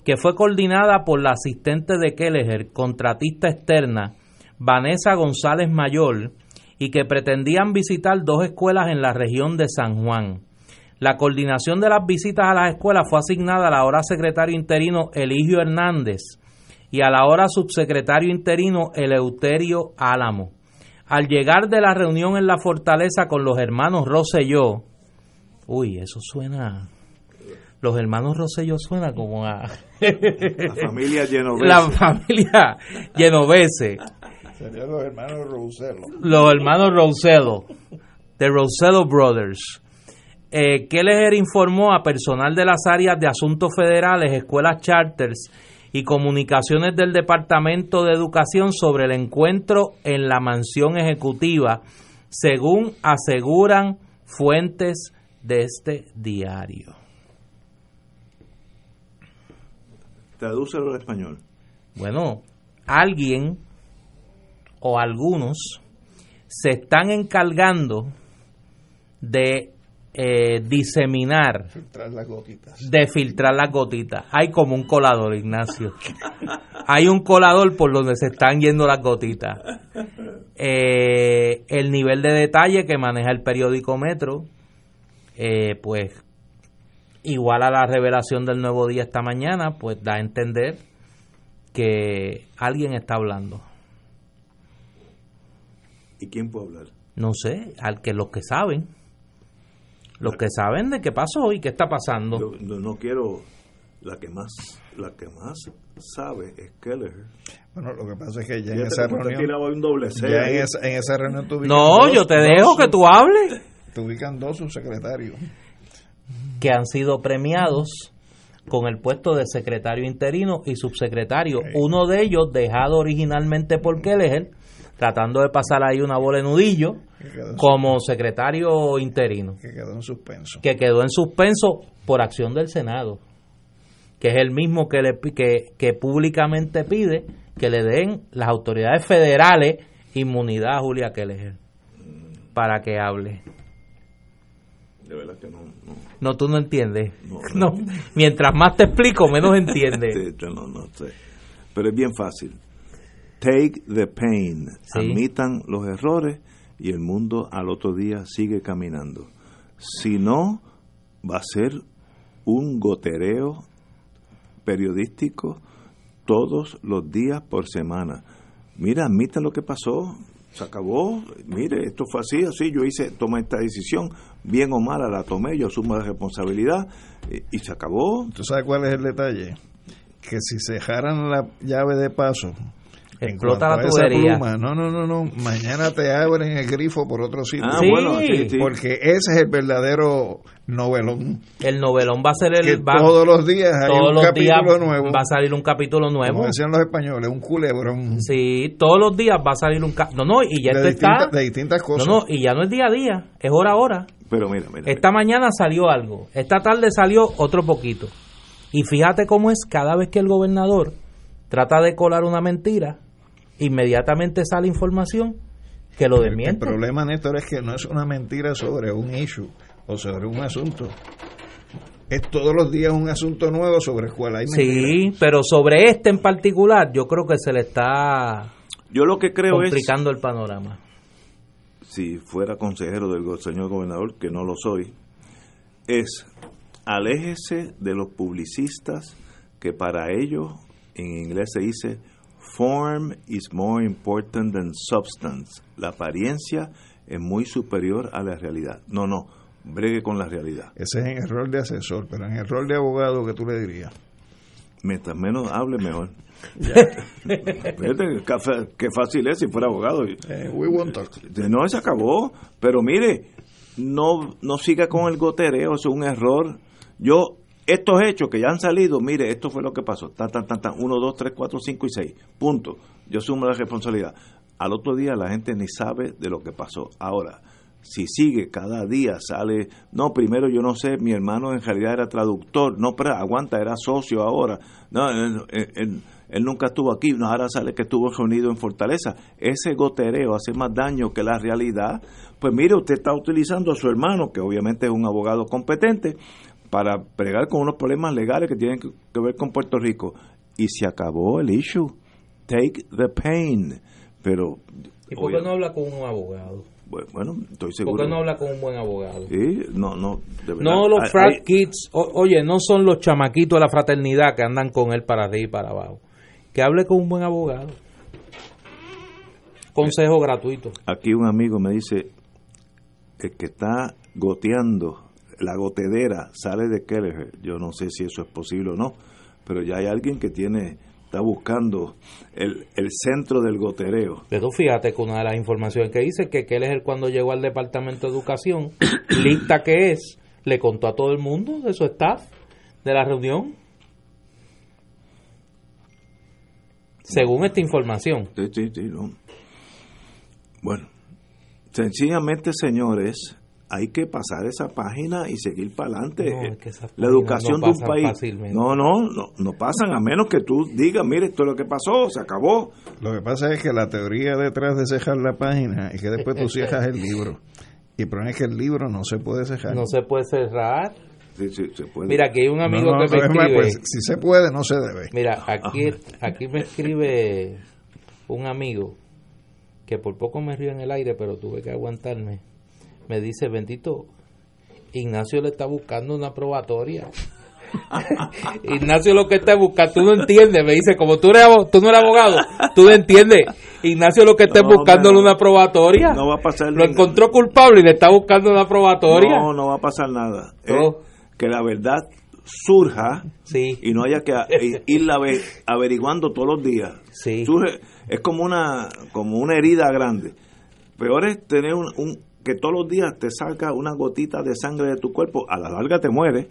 que fue coordinada por la asistente de Kelleher, contratista externa, Vanessa González Mayor, y que pretendían visitar dos escuelas en la región de San Juan. La coordinación de las visitas a las escuelas fue asignada a la ahora secretario interino Eligio Hernández y a la hora subsecretario interino Eleuterio Álamo. Al llegar de la reunión en la fortaleza con los hermanos Rosselló, Uy, eso suena. Los hermanos Rosselló suena como a. La familia Genovese. La familia Genovese. Serían los hermanos Rosello. Los hermanos Rosello. The Rosello Brothers. eh, Keller informó a personal de las áreas de asuntos federales, escuelas charters y comunicaciones del Departamento de Educación sobre el encuentro en la mansión ejecutiva, según aseguran fuentes de este diario. Tradúcelo al español. Bueno, alguien o algunos se están encargando de eh, diseminar, Filtrar las gotitas. de filtrar las gotitas. Hay como un colador, Ignacio. Hay un colador por donde se están yendo las gotitas. Eh, el nivel de detalle que maneja el periódico Metro, eh, pues igual a la revelación del nuevo día esta mañana, pues da a entender que alguien está hablando. ¿Y quién puede hablar? No sé, al que los que saben, los que saben de qué pasó y qué está pasando. Yo no, no quiero la que más la que más sabe es Keller. Bueno, lo que pasa es que ya en esa reunión. tiraba un doble C Ya en esa, en esa reunión ubican No, dos- yo te dos dejo que tú hables. Te ubican dos subsecretarios. que han sido premiados con el puesto de secretario interino y subsecretario. Uno de ellos dejado originalmente por Kelleher, tratando de pasar ahí una bola de nudillo como secretario interino, que quedó en suspenso. que quedó en suspenso por acción del Senado, que es el mismo que, le, pi- que, que públicamente pide que le den las autoridades federales inmunidad a Julia Kelleher para que hable. De verdad que no. no. No, tú no entiendes. No, (laughs) No, Mientras más te explico, menos (laughs) entiendes. No, no sé. Pero es bien fácil. Take the pain. Sí. Admitan los errores y el mundo al otro día sigue caminando. Si no, va a ser un gotereo periodístico todos los días por semana. Mira, admitan lo que pasó. Se acabó. Mire, esto fue así, así. Yo hice, tomé esta decisión, bien o mala la tomé, yo asumo la responsabilidad y, y se acabó. ¿Tú sabes cuál es el detalle? Que si se dejaran la llave de paso, Explota la tubería. pluma, no, no, no, no, mañana te abren el grifo por otro sitio. Ah, Sí. bueno, sí, sí. Porque ese es el verdadero novelón. El novelón va a ser Que el. va- todos los días hay todos un los días capítulo nuevo. va a salir un capítulo nuevo. Como decían los españoles, un culebrón Sí, todos los días va a salir un. ca- No, no, y ya de, esto está. distintas, de distintas No, cosas. no, y ya no es día a día, es hora a hora. Pero mira, mira. Esta mañana salió algo, esta tarde salió otro poquito. Y fíjate cómo es cada vez que el gobernador trata de colar una mentira, inmediatamente sale información que lo el desmiente. problema, Néstor, es que no es una mentira sobre un issue o sobre un asunto. Es todos los días un asunto nuevo sobre el cual hay mentiras. Sí, pero sobre este en particular, yo creo que se le está Yo lo que creo es, complicando el panorama. si fuera consejero del señor gobernador, que no lo soy, es aléjese de los publicistas que para ellos en inglés se dice form is more important than substance. La apariencia es muy superior a la realidad. No, no, bregue con la realidad. Ese es en el rol de asesor, pero en el rol de abogado, que tú le dirías? Mientras menos hable, mejor. (laughs) Fíjate, qué qué fácil es si fuera abogado. Eh, we won't talk. No, se acabó. Pero mire, no, no siga con el gotereo, es un error. Yo, estos hechos que ya han salido, mire, esto fue lo que pasó. Tan, tan, tan, tan, 1, 2, 3, 4, 5 y 6. Punto. Yo asumo la responsabilidad. Al otro día la gente ni sabe de lo que pasó. Ahora, si sigue cada día, sale, no, primero yo no sé, mi hermano en realidad era traductor, no, pero aguanta, era socio ahora, no, él- él- él nunca estuvo aquí, no, ahora sale que estuvo reunido en Fortaleza. Ese gotereo hace más daño que la realidad. Pues mire, usted está utilizando a su hermano, que obviamente es un abogado competente, para pregar con unos problemas legales que tienen que, ver con Puerto Rico. Y se acabó el issue. Take the pain. Pero, ¿Y por qué no habla con un abogado? bueno, estoy ¿Por seguro. qué no habla con un buen abogado? Sí, no, no, de verdad. No los Hay- frat kids, o- oye, no son los chamaquitos de la fraternidad que andan con él para arriba y para abajo. Que hable con un buen abogado. Consejo gratuito. Aquí un amigo me dice, el que está goteando, la gotedera sale de Kelleher. Yo no sé si eso es posible o no, pero ya hay alguien que tiene, está buscando el, el centro del gotereo. Pero fíjate que una de las informaciones que dice que el cuando llegó al Departamento de Educación, (coughs) lista que es, le contó a todo el mundo de su staff de la reunión. Según esta información. Sí, sí, sí, no. Bueno, sencillamente, señores, hay que pasar esa página y seguir para adelante. No, es que esas la educación no de un país. fácilmente. No, no, no, no pasan a menos que tú digas, mire, esto es lo que pasó, se acabó. Lo que pasa es que la teoría detrás de cejar la página es que después tú (laughs) cierras el libro. Y el problema es que el libro no se puede cejar. No se puede cerrar. Sí, sí, se puede. Mira, aquí hay un amigo No, no, que me escribe. pues, si se puede, no se debe. Mira, aquí, aquí me escribe un amigo que por poco me río en el aire, pero tuve que aguantarme. Me dice, bendito, Ignacio le está buscando una probatoria. (laughs) Ignacio lo que está buscando, tú no entiendes, me dice, como tú, eres, tú no eres abogado, tú no entiendes. Ignacio lo que está No, buscándole una probatoria. no va a pasar Lo nada. encontró culpable y le está buscando una probatoria. No, no va a pasar nada. No. que la verdad surja Sí, y no haya que (laughs) irla ave- averiguando todos los días. sí. Surge- es como una como una herida grande. Peor es tener un, un- que todos los días te salga una gotita de sangre de tu cuerpo, a la larga te mueres,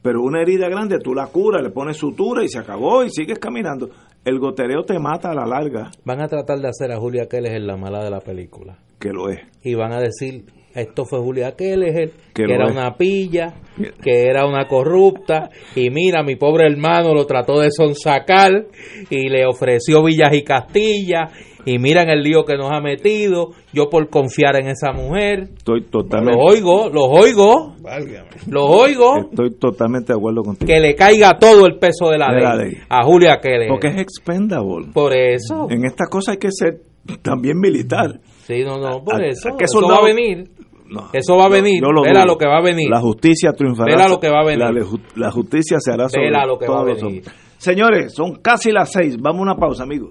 pero una herida grande tú la curas, le pones sutura y se acabó y sigues caminando. El gotereo te mata a la larga, Van a tratar de hacer a Julia Keles en la mala de la película. que lo es. y van a decir esto fue Julia Keller, Que que, era es. una pilla, que era una corrupta, y mira, mi pobre hermano lo trató de sonsacar y le ofreció villas y Castilla, y miran el lío que nos ha metido, yo por confiar en esa mujer, Estoy los totalmente oigo, los oigo, Válgame. los oigo, estoy totalmente de acuerdo contigo. que le caiga todo el peso de la, De ley, la ley. a Julia Keller. Porque es expendable. Por eso, En estas cosas hay que ser también militar. sí, no, no, por a- eso, a que eso va a venir. No, Eso va a yo- venir. yo lo Vela dudo. lo que va a venir. La justicia triunfará. Vela lo que va a venir. La, justicia se hará sobre Vela lo que va a los venir. Señores, son casi las seis. Vamos a una pausa, amigos.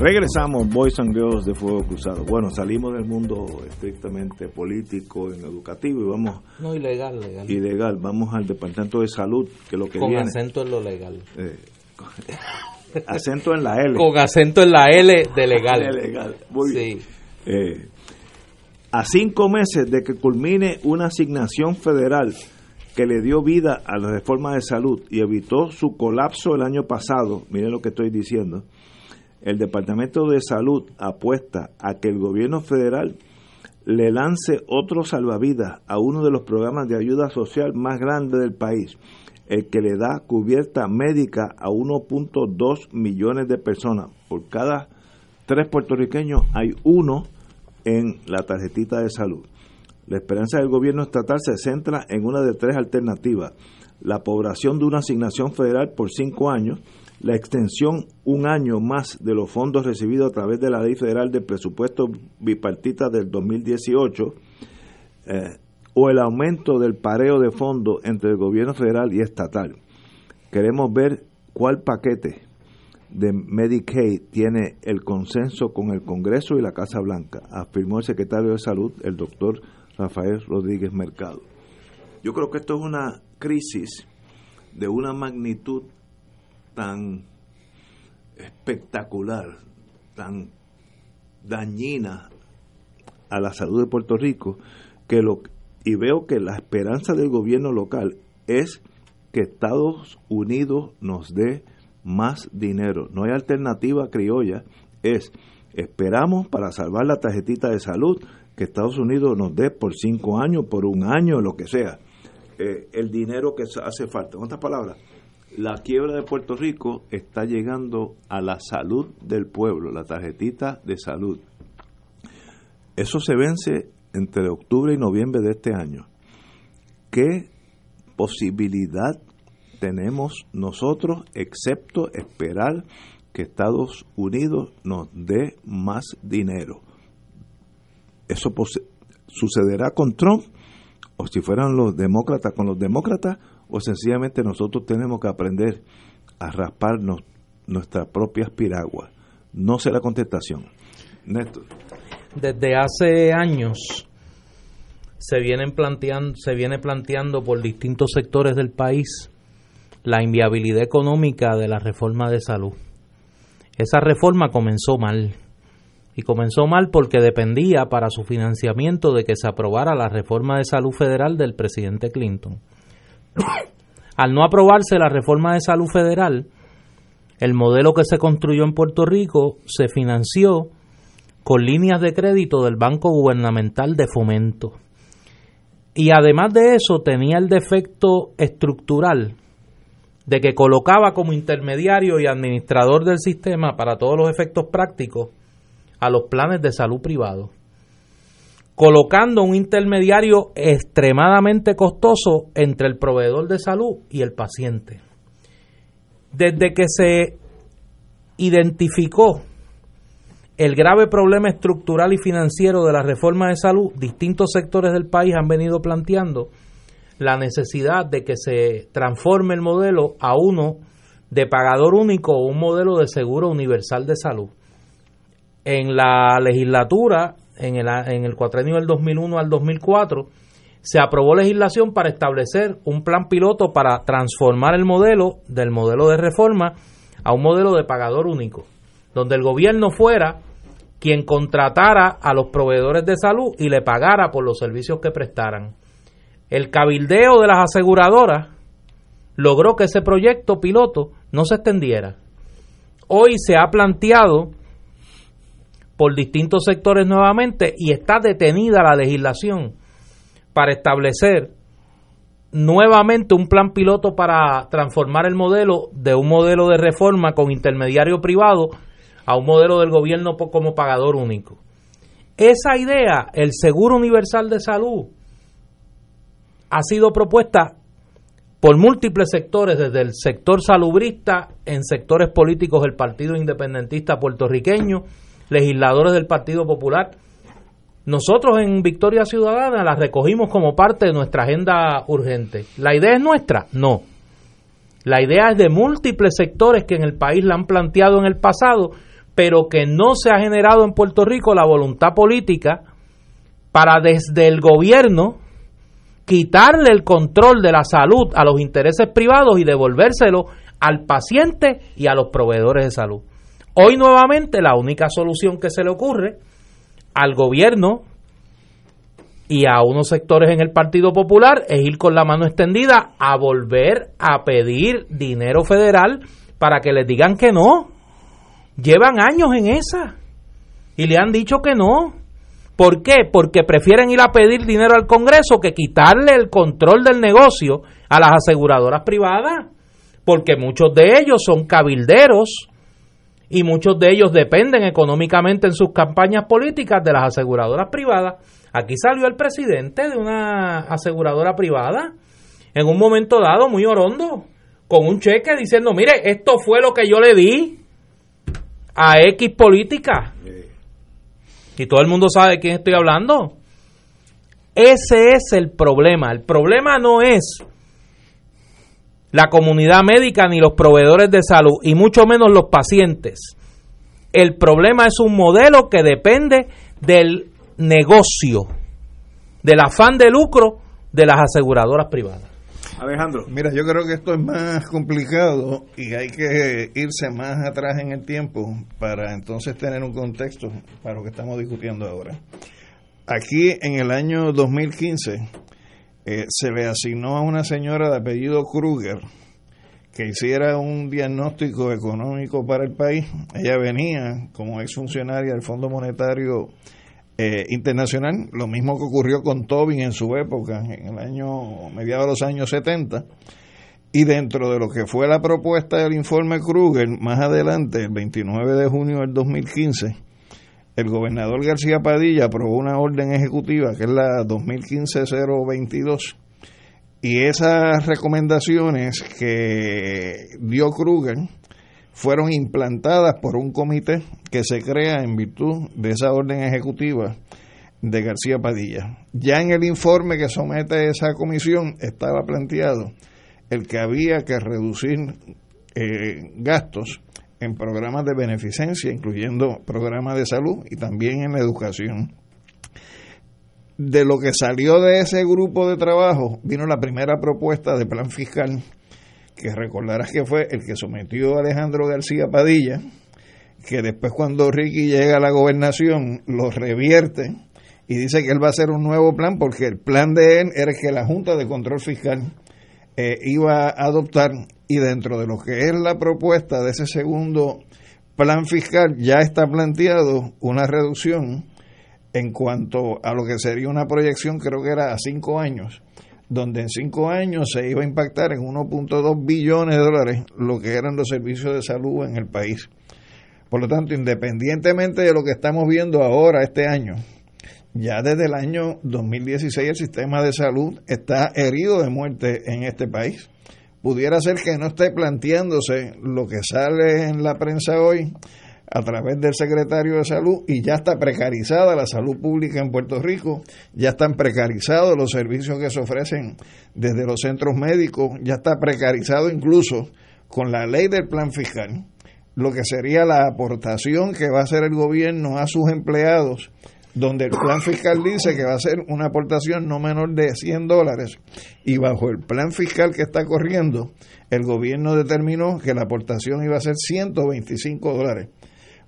Regresamos, Boys and Girls de Fuego Cruzado. Bueno, salimos del mundo estrictamente político, en educativo y vamos No, ilegal, legal. ilegal. Vamos al Departamento de Salud, que lo que con viene. acento en lo legal. eh, (laughs) acento en la L. Con acento en la L de legal. De legal. Muy bien. Sí. Eh, a cinco meses de que culmine una asignación federal que le dio vida a la reforma de salud y evitó su colapso el año pasado, miren lo que estoy diciendo, el Departamento de Salud apuesta a que el gobierno federal le lance otro salvavidas a uno de los programas de ayuda social más grandes del país, el que le da cubierta médica a 1.2 millones de personas. Por cada tres puertorriqueños hay uno en la tarjetita de salud. La esperanza del gobierno estatal se centra en una de tres alternativas. La aprobación de una asignación federal por cinco años, la extensión un año más de los fondos recibidos a través de la Ley Federal de Presupuesto Bipartita del 2018, eh, o el aumento del pareo de fondos entre el gobierno federal y estatal. Queremos ver cuál paquete de Medicaid tiene el consenso con el Congreso y la Casa Blanca, afirmó el secretario de Salud, el doctor Rafael Rodríguez Mercado. Yo creo que esto es una crisis de una magnitud tan espectacular, tan dañina a la salud de Puerto Rico, que lo y veo que la esperanza del gobierno local es que Estados Unidos nos dé más dinero. No hay alternativa criolla, es esperamos para salvar la tarjetita de salud que Estados Unidos nos dé por cinco años, por un año, lo que sea, eh, el dinero que hace falta. En otras palabras, la quiebra de Puerto Rico está llegando a la salud del pueblo, la tarjetita de salud. Eso se vence entre octubre y noviembre de este año. ¿Qué posibilidad tenemos nosotros, excepto esperar que Estados Unidos nos dé más dinero? ¿Eso sucederá con Trump? ¿O si fueran los demócratas con los demócratas? ¿O sencillamente nosotros tenemos que aprender a rasparnos nuestras propias piraguas? No sé la contestación. Néstor. Desde hace años se vienen planteando, se viene planteando por distintos sectores del país la inviabilidad económica de la reforma de salud. Esa reforma comenzó mal. Y comenzó mal porque dependía para su financiamiento de que se aprobara la reforma de salud federal del presidente Clinton. Al no aprobarse la reforma de salud federal, el modelo que se construyó en Puerto Rico se financió con líneas de crédito del Banco Gubernamental de Fomento. Y además de eso tenía el defecto estructural de que colocaba como intermediario y administrador del sistema para todos los efectos prácticos a los planes de salud privados, colocando un intermediario extremadamente costoso entre el proveedor de salud y el paciente. Desde que se identificó el grave problema estructural y financiero de la reforma de salud, distintos sectores del país han venido planteando la necesidad de que se transforme el modelo a uno de pagador único o un modelo de seguro universal de salud. En la legislatura, en el, en el cuatrenio del 2001 al 2004, se aprobó legislación para establecer un plan piloto para transformar el modelo del modelo de reforma a un modelo de pagador único, donde el gobierno fuera quien contratara a los proveedores de salud y le pagara por los servicios que prestaran. El cabildeo de las aseguradoras logró que ese proyecto piloto no se extendiera. Hoy se ha planteado por distintos sectores nuevamente y está detenida la legislación para establecer nuevamente un plan piloto para transformar el modelo de un modelo de reforma con intermediario privado a un modelo del gobierno como pagador único. Esa idea, el Seguro Universal de Salud, ha sido propuesta por múltiples sectores, desde el sector salubrista, en sectores políticos del Partido Independentista puertorriqueño, legisladores del Partido Popular. Nosotros en Victoria Ciudadana la recogimos como parte de nuestra agenda urgente. ¿La idea es nuestra? No. La idea es de múltiples sectores que en el país la han planteado en el pasado, pero que no se ha generado en Puerto Rico la voluntad política para desde el gobierno quitarle el control de la salud a los intereses privados y devolvérselo al paciente y a los proveedores de salud. Hoy nuevamente la única solución que se le ocurre al gobierno y a unos sectores en el Partido Popular es ir con la mano extendida a volver a pedir dinero federal para que les digan que no. Llevan años en esa y le han dicho que no. ¿Por qué? Porque prefieren ir a pedir dinero al Congreso que quitarle el control del negocio a las aseguradoras privadas. Porque muchos de ellos son cabilderos y muchos de ellos dependen económicamente en sus campañas políticas de las aseguradoras privadas. Aquí salió el presidente de una aseguradora privada en un momento dado muy orondo, con un cheque diciendo, mire, esto fue lo que yo le di a X política. Y todo el mundo sabe de quién estoy hablando. Ese es el problema. El problema no es la comunidad médica ni los proveedores de salud, y mucho menos los pacientes. El problema es un modelo que depende del negocio, del afán de lucro de las aseguradoras privadas. Alejandro. Mira, yo creo que esto es más complicado y hay que irse más atrás en el tiempo para entonces tener un contexto para lo que estamos discutiendo ahora. Aquí en el año 2015 eh, se le asignó a una señora de apellido Kruger que hiciera un diagnóstico económico para el país. Ella venía como exfuncionaria del Fondo Monetario eh, internacional, lo mismo que ocurrió con Tobin en su época, en el año, mediados de los años 70, y dentro de lo que fue la propuesta del informe Kruger, más adelante, el 29 de junio del 2015, el gobernador García Padilla aprobó una orden ejecutiva, que es la 2015-022, y esas recomendaciones que dio Kruger, fueron implantadas por un comité que se crea en virtud de esa orden ejecutiva de García Padilla. Ya en el informe que somete esa comisión estaba planteado el que había que reducir eh, gastos en programas de beneficencia, incluyendo programas de salud y también en la educación. De lo que salió de ese grupo de trabajo vino la primera propuesta de plan fiscal, que recordarás que fue el que sometió Alejandro García Padilla, que después cuando Ricky llega a la gobernación lo revierte y dice que él va a hacer un nuevo plan porque el plan de él era que la Junta de Control Fiscal eh, iba a adoptar y dentro de lo que es la propuesta de ese segundo plan fiscal ya está planteado una reducción en cuanto a lo que sería una proyección, creo que era a cinco años, donde en cinco años se iba a impactar en 1.2 billones de dólares lo que eran los servicios de salud en el país. Por lo tanto, independientemente de lo que estamos viendo ahora, este año, ya desde el año 2016 el sistema de salud está herido de muerte en este país. Pudiera ser que no esté planteándose lo que sale en la prensa hoy a través del secretario de salud y ya está precarizada la salud pública en Puerto Rico, ya están precarizados los servicios que se ofrecen desde los centros médicos, ya está precarizado incluso con la ley del plan fiscal, lo que sería la aportación que va a hacer el gobierno a sus empleados donde el plan fiscal dice que va a ser una aportación no menor de 100 dólares y bajo el plan fiscal que está corriendo, el gobierno determinó que la aportación iba a ser 125 dólares.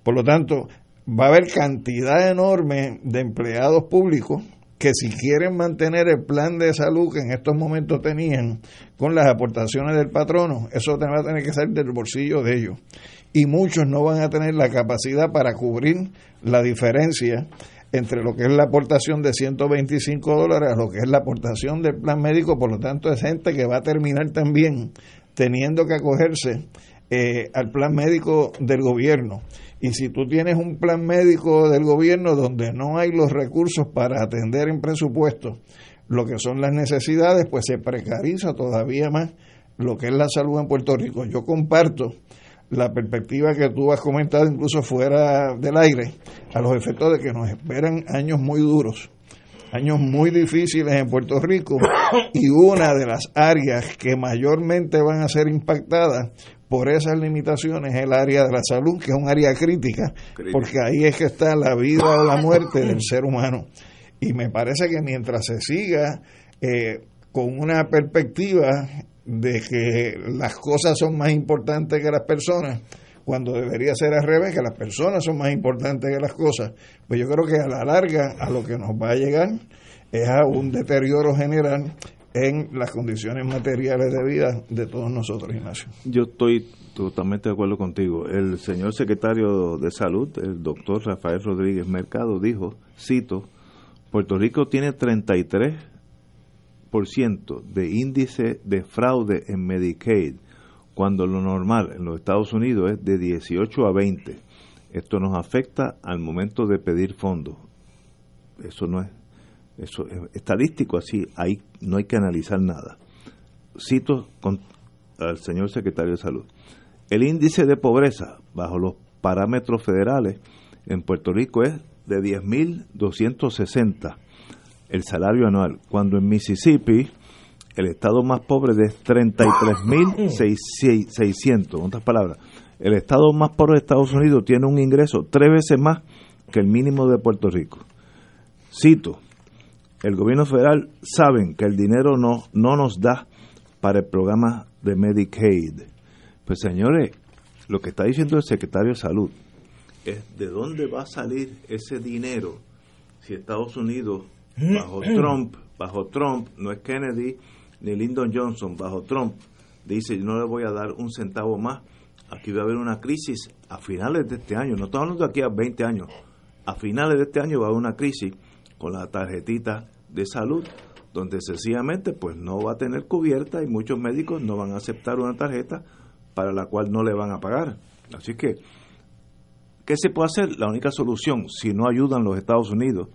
Por lo tanto, va a haber cantidad enorme de empleados públicos que si quieren mantener el plan de salud que en estos momentos tenían con las aportaciones del patrono, eso va a tener que salir del bolsillo de ellos. Y muchos no van a tener la capacidad para cubrir la diferencia entre lo que es la aportación de 125 dólares a lo que es la aportación del plan médico, por lo tanto es gente que va a terminar también teniendo que acogerse eh, al plan médico del gobierno. Y si tú tienes un plan médico del gobierno donde no hay los recursos para atender en presupuesto lo que son las necesidades, pues se precariza todavía más lo que es la salud en Puerto Rico. Yo comparto la perspectiva que tú has comentado incluso fuera del aire, a los efectos de que nos esperan años muy duros, años muy difíciles en Puerto Rico (coughs) y una de las áreas que mayormente van a ser impactadas por esas limitaciones es el área de la salud, que es un área crítica, porque ahí es que está la vida o la muerte del (coughs) ser humano. Y me parece que mientras se siga eh, con una perspectiva de que las cosas son más importantes que las personas, cuando debería ser al revés, que las personas son más importantes que las cosas, pues yo creo que a la larga a lo que nos va a llegar es a un deterioro general en las condiciones materiales de vida de todos nosotros, Ignacio. Yo estoy totalmente de acuerdo contigo. El señor secretario de Salud, el doctor Rafael Rodríguez Mercado, dijo, cito, Puerto Rico tiene 33 de índice de fraude en Medicaid, cuando lo normal en los Estados Unidos es de 18 a 20. Esto nos afecta al momento de pedir fondos. Eso no es, eso es estadístico, así ahí no hay que analizar nada. Cito con, al señor secretario de Salud. El índice de pobreza bajo los parámetros federales en Puerto Rico es de 10.260 el salario anual, cuando en Mississippi el estado más pobre es 33.600, en otras palabras, el estado más pobre de Estados Unidos tiene un ingreso tres veces más que el mínimo de Puerto Rico. Cito, el gobierno federal saben que el dinero no, no nos da para el programa de Medicaid. Pues señores, lo que está diciendo el secretario de Salud es de dónde va a salir ese dinero si Estados Unidos bajo Trump, bajo Trump, no es Kennedy ni Lyndon Johnson, bajo Trump, dice yo no le voy a dar un centavo más, aquí va a haber una crisis a finales de este año, no estamos hablando de aquí a 20 años, a finales de este año va a haber una crisis con la tarjetita de salud, donde sencillamente pues no va a tener cubierta y muchos médicos no van a aceptar una tarjeta para la cual no le van a pagar. Así que, ¿qué se puede hacer? La única solución, si no ayudan los Estados Unidos,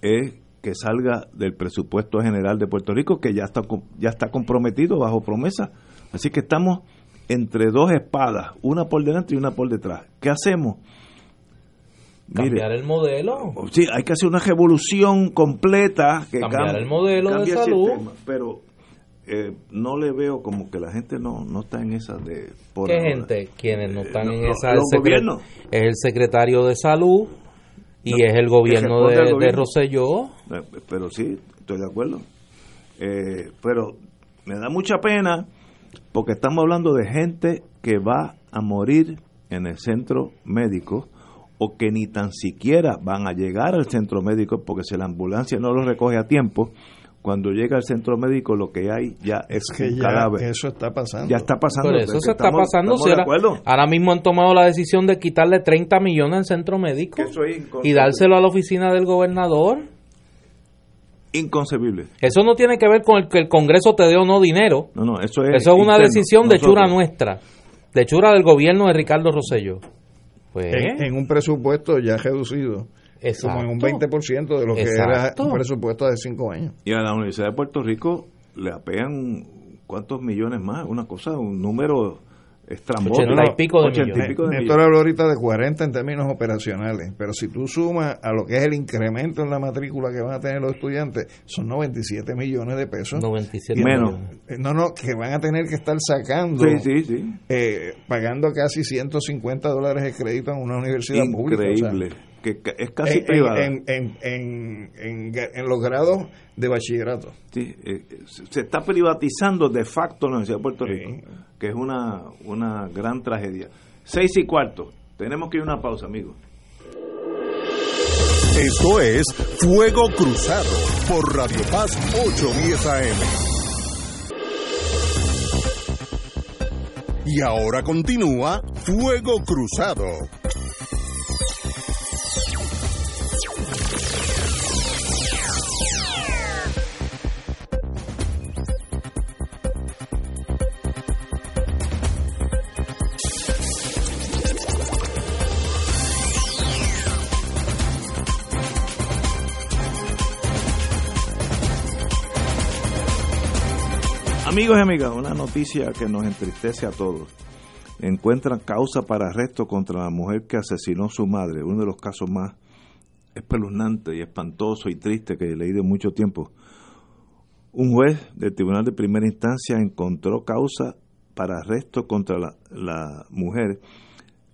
es que salga del presupuesto general de Puerto Rico, que ya está, ya está comprometido bajo promesa. Así que estamos entre dos espadas, una por delante y una por detrás. ¿Qué hacemos? Cambiar el modelo. Sí, hay que hacer una revolución completa. Que Cambiar el modelo de salud. pero eh, no le veo como que la gente no, no está en esa de... ¿Qué gente? Quienes no están Eh, en no, esa... el secre- gobiernos. Es el secretario de salud y No, es el gobierno de, al de gobierno. Rosselló. Eh, Pero sí, estoy de acuerdo. Eh, pero me da mucha pena porque estamos hablando de gente que va a morir en el centro médico o que ni tan siquiera van a llegar al centro médico porque si la ambulancia no los recoge a tiempo, cuando llega al centro médico lo que hay ya es, Es que un ya cadáver. eso está pasando. Ya está pasando. Es eso que se está estamos- pasando. estamos si de ahora, mismo han tomado la decisión de quitarle 30 millones al centro médico Que eso es y dárselo a la oficina del gobernador. Inconcebible. Eso no tiene que ver con el que el Congreso te dé o no dinero. No, no, eso es. Eso es una interno. decisión de Nosotros- chura nuestra, de chura del gobierno de Ricardo Rosselló. Pues, en, en un presupuesto ya reducido, exacto. como en un 20% de lo que Exacto. era un presupuesto de 5 años. Y a la Universidad de Puerto Rico le apean cuántos millones más, una cosa, un número estrambótico. Ochenta y pico de Ochenta y millones. pico de Néstor millones. habló ahorita de 40 en términos operacionales, pero si tú sumas a lo que es el incremento en la matrícula que van a tener los estudiantes, son 97 millones de pesos. 97 Menos. millones. No, no, que van a tener que estar sacando, Sí, sí, sí. eh, pagando casi 150 dólares de crédito en una universidad pública. o sea, Increíble. Que es casi en, privada. en, en, en, en- en los grados de bachillerato. Sí, eh, se está privatizando de facto la Universidad de Puerto Sí. Rico, que es una, una gran tragedia. Seis y cuarto. Tenemos que ir a una pausa, amigos. Esto es Fuego Cruzado por Radio Paz 810 AM. Y ahora continúa Fuego Cruzado. Amigos y amigas, una noticia que nos entristece a todos. Encuentran causa para arresto contra la mujer que asesinó a su madre, uno de los casos más espeluznantes y espantoso y triste que he leído en mucho tiempo. Un juez del Tribunal de Primera Instancia encontró causa para arresto contra la, mujer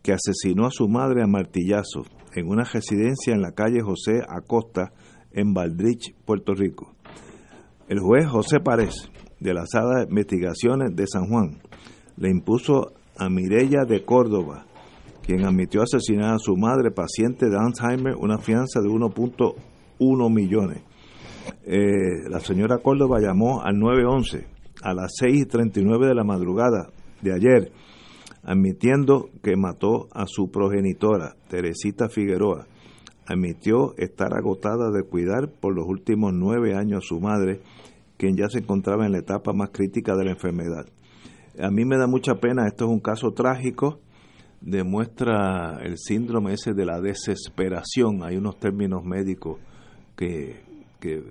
que asesinó a su madre a martillazos en una residencia en la calle José Acosta en Valdrich, Puerto Rico. El juez José Párez, de la Sala de Investigaciones de San Juan, le impuso a Mirella de Córdoba, quien admitió asesinar a su madre paciente de Alzheimer, una fianza de 1.1 millones. Eh, la señora Córdoba llamó al 911 a las 6.39 de la madrugada de ayer, admitiendo que mató a su progenitora, Teresita Figueroa. Admitió estar agotada de cuidar por los últimos nueve años a su madre, quien ya se encontraba en la etapa más crítica de la enfermedad. A mí me da mucha pena, esto es un caso trágico, demuestra el síndrome ese de la desesperación. Hay unos términos médicos que, que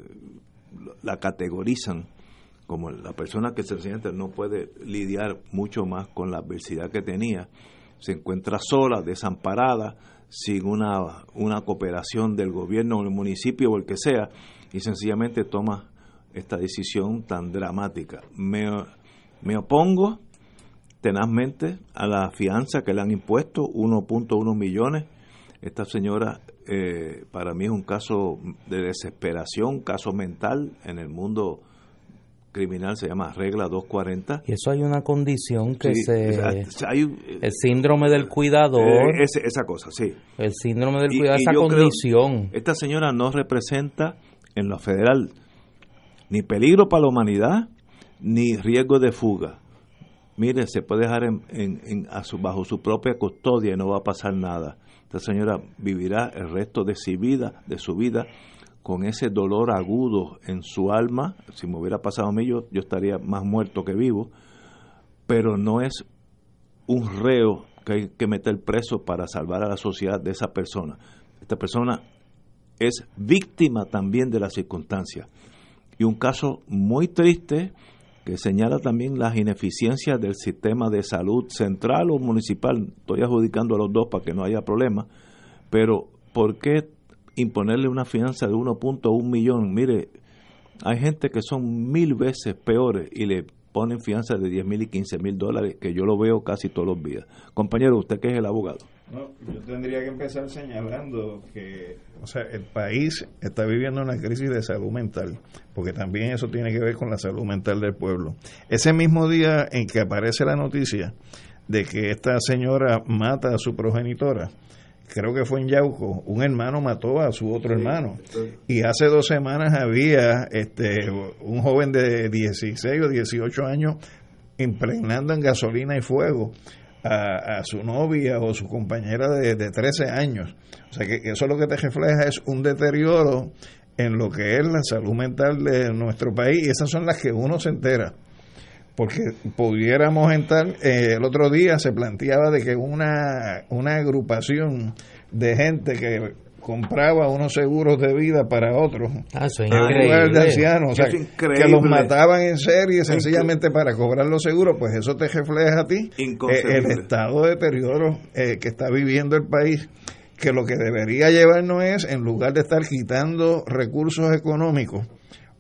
la categorizan como la persona que sencillamente no puede lidiar mucho más con la adversidad que tenía, se encuentra sola, desamparada, sin una, una cooperación del gobierno o el municipio o el que sea, y sencillamente toma esta decisión tan dramática. Me, me opongo tenazmente a la fianza que le han impuesto, 1.1 millones. Esta señora eh, para mí es un caso de desesperación, caso mental en el mundo criminal, se llama regla 240. Y eso hay una condición que Sí, se... hay, el síndrome del cuidador, eh, ese- esa cosa, sí. el síndrome del Y- cuidador, y esa creo- condición. Esta señora no representa en lo federal ni peligro para la humanidad ni riesgo de fuga. Mire, se puede dejar en, en- a su- bajo su propia custodia y no va a pasar nada. Esta señora vivirá el resto de su vida, de su vida con ese dolor agudo en su alma. Si me hubiera pasado a mí, yo, yo estaría más muerto que vivo. Pero no es un reo que hay que meter preso para salvar a la sociedad de esa persona. Esta persona es víctima también de las circunstancias. Y un caso muy triste que señala también las ineficiencias del sistema de salud central o municipal. Estoy adjudicando a los dos para que no haya problema. Pero, ¿por qué imponerle una fianza de 1.1 millón? Mire, Hay gente que son mil veces peores y le ponen fianza de 10 mil y 15 mil dólares, que yo lo veo casi todos los días. Compañero, usted que es el abogado. No, yo tendría que empezar señalando que, o sea, el país está viviendo una crisis de salud mental, porque también eso tiene que ver con la salud mental del pueblo. Ese mismo día en que aparece la noticia de que esta señora mata a su progenitora, creo que fue en Yauco, un hermano mató a su otro hermano. Y hace dos semanas había este un joven de 16 o 18 años impregnando en gasolina y fuego a, su novia o su compañera de, de 13 años. O sea que eso lo que te refleja es un deterioro en lo que es la salud mental de nuestro país y esas son las que uno se entera porque pudiéramos entrar, eh, el otro día se planteaba de que una, una agrupación de gente que compraba unos seguros de vida para otros. Ah, eso es de ancianos, que los mataban en serie sencillamente para cobrar los seguros, pues eso te refleja a ti eh, el estado de deterioro eh, que está viviendo el país, que lo que debería llevarnos es, en lugar de estar quitando recursos económicos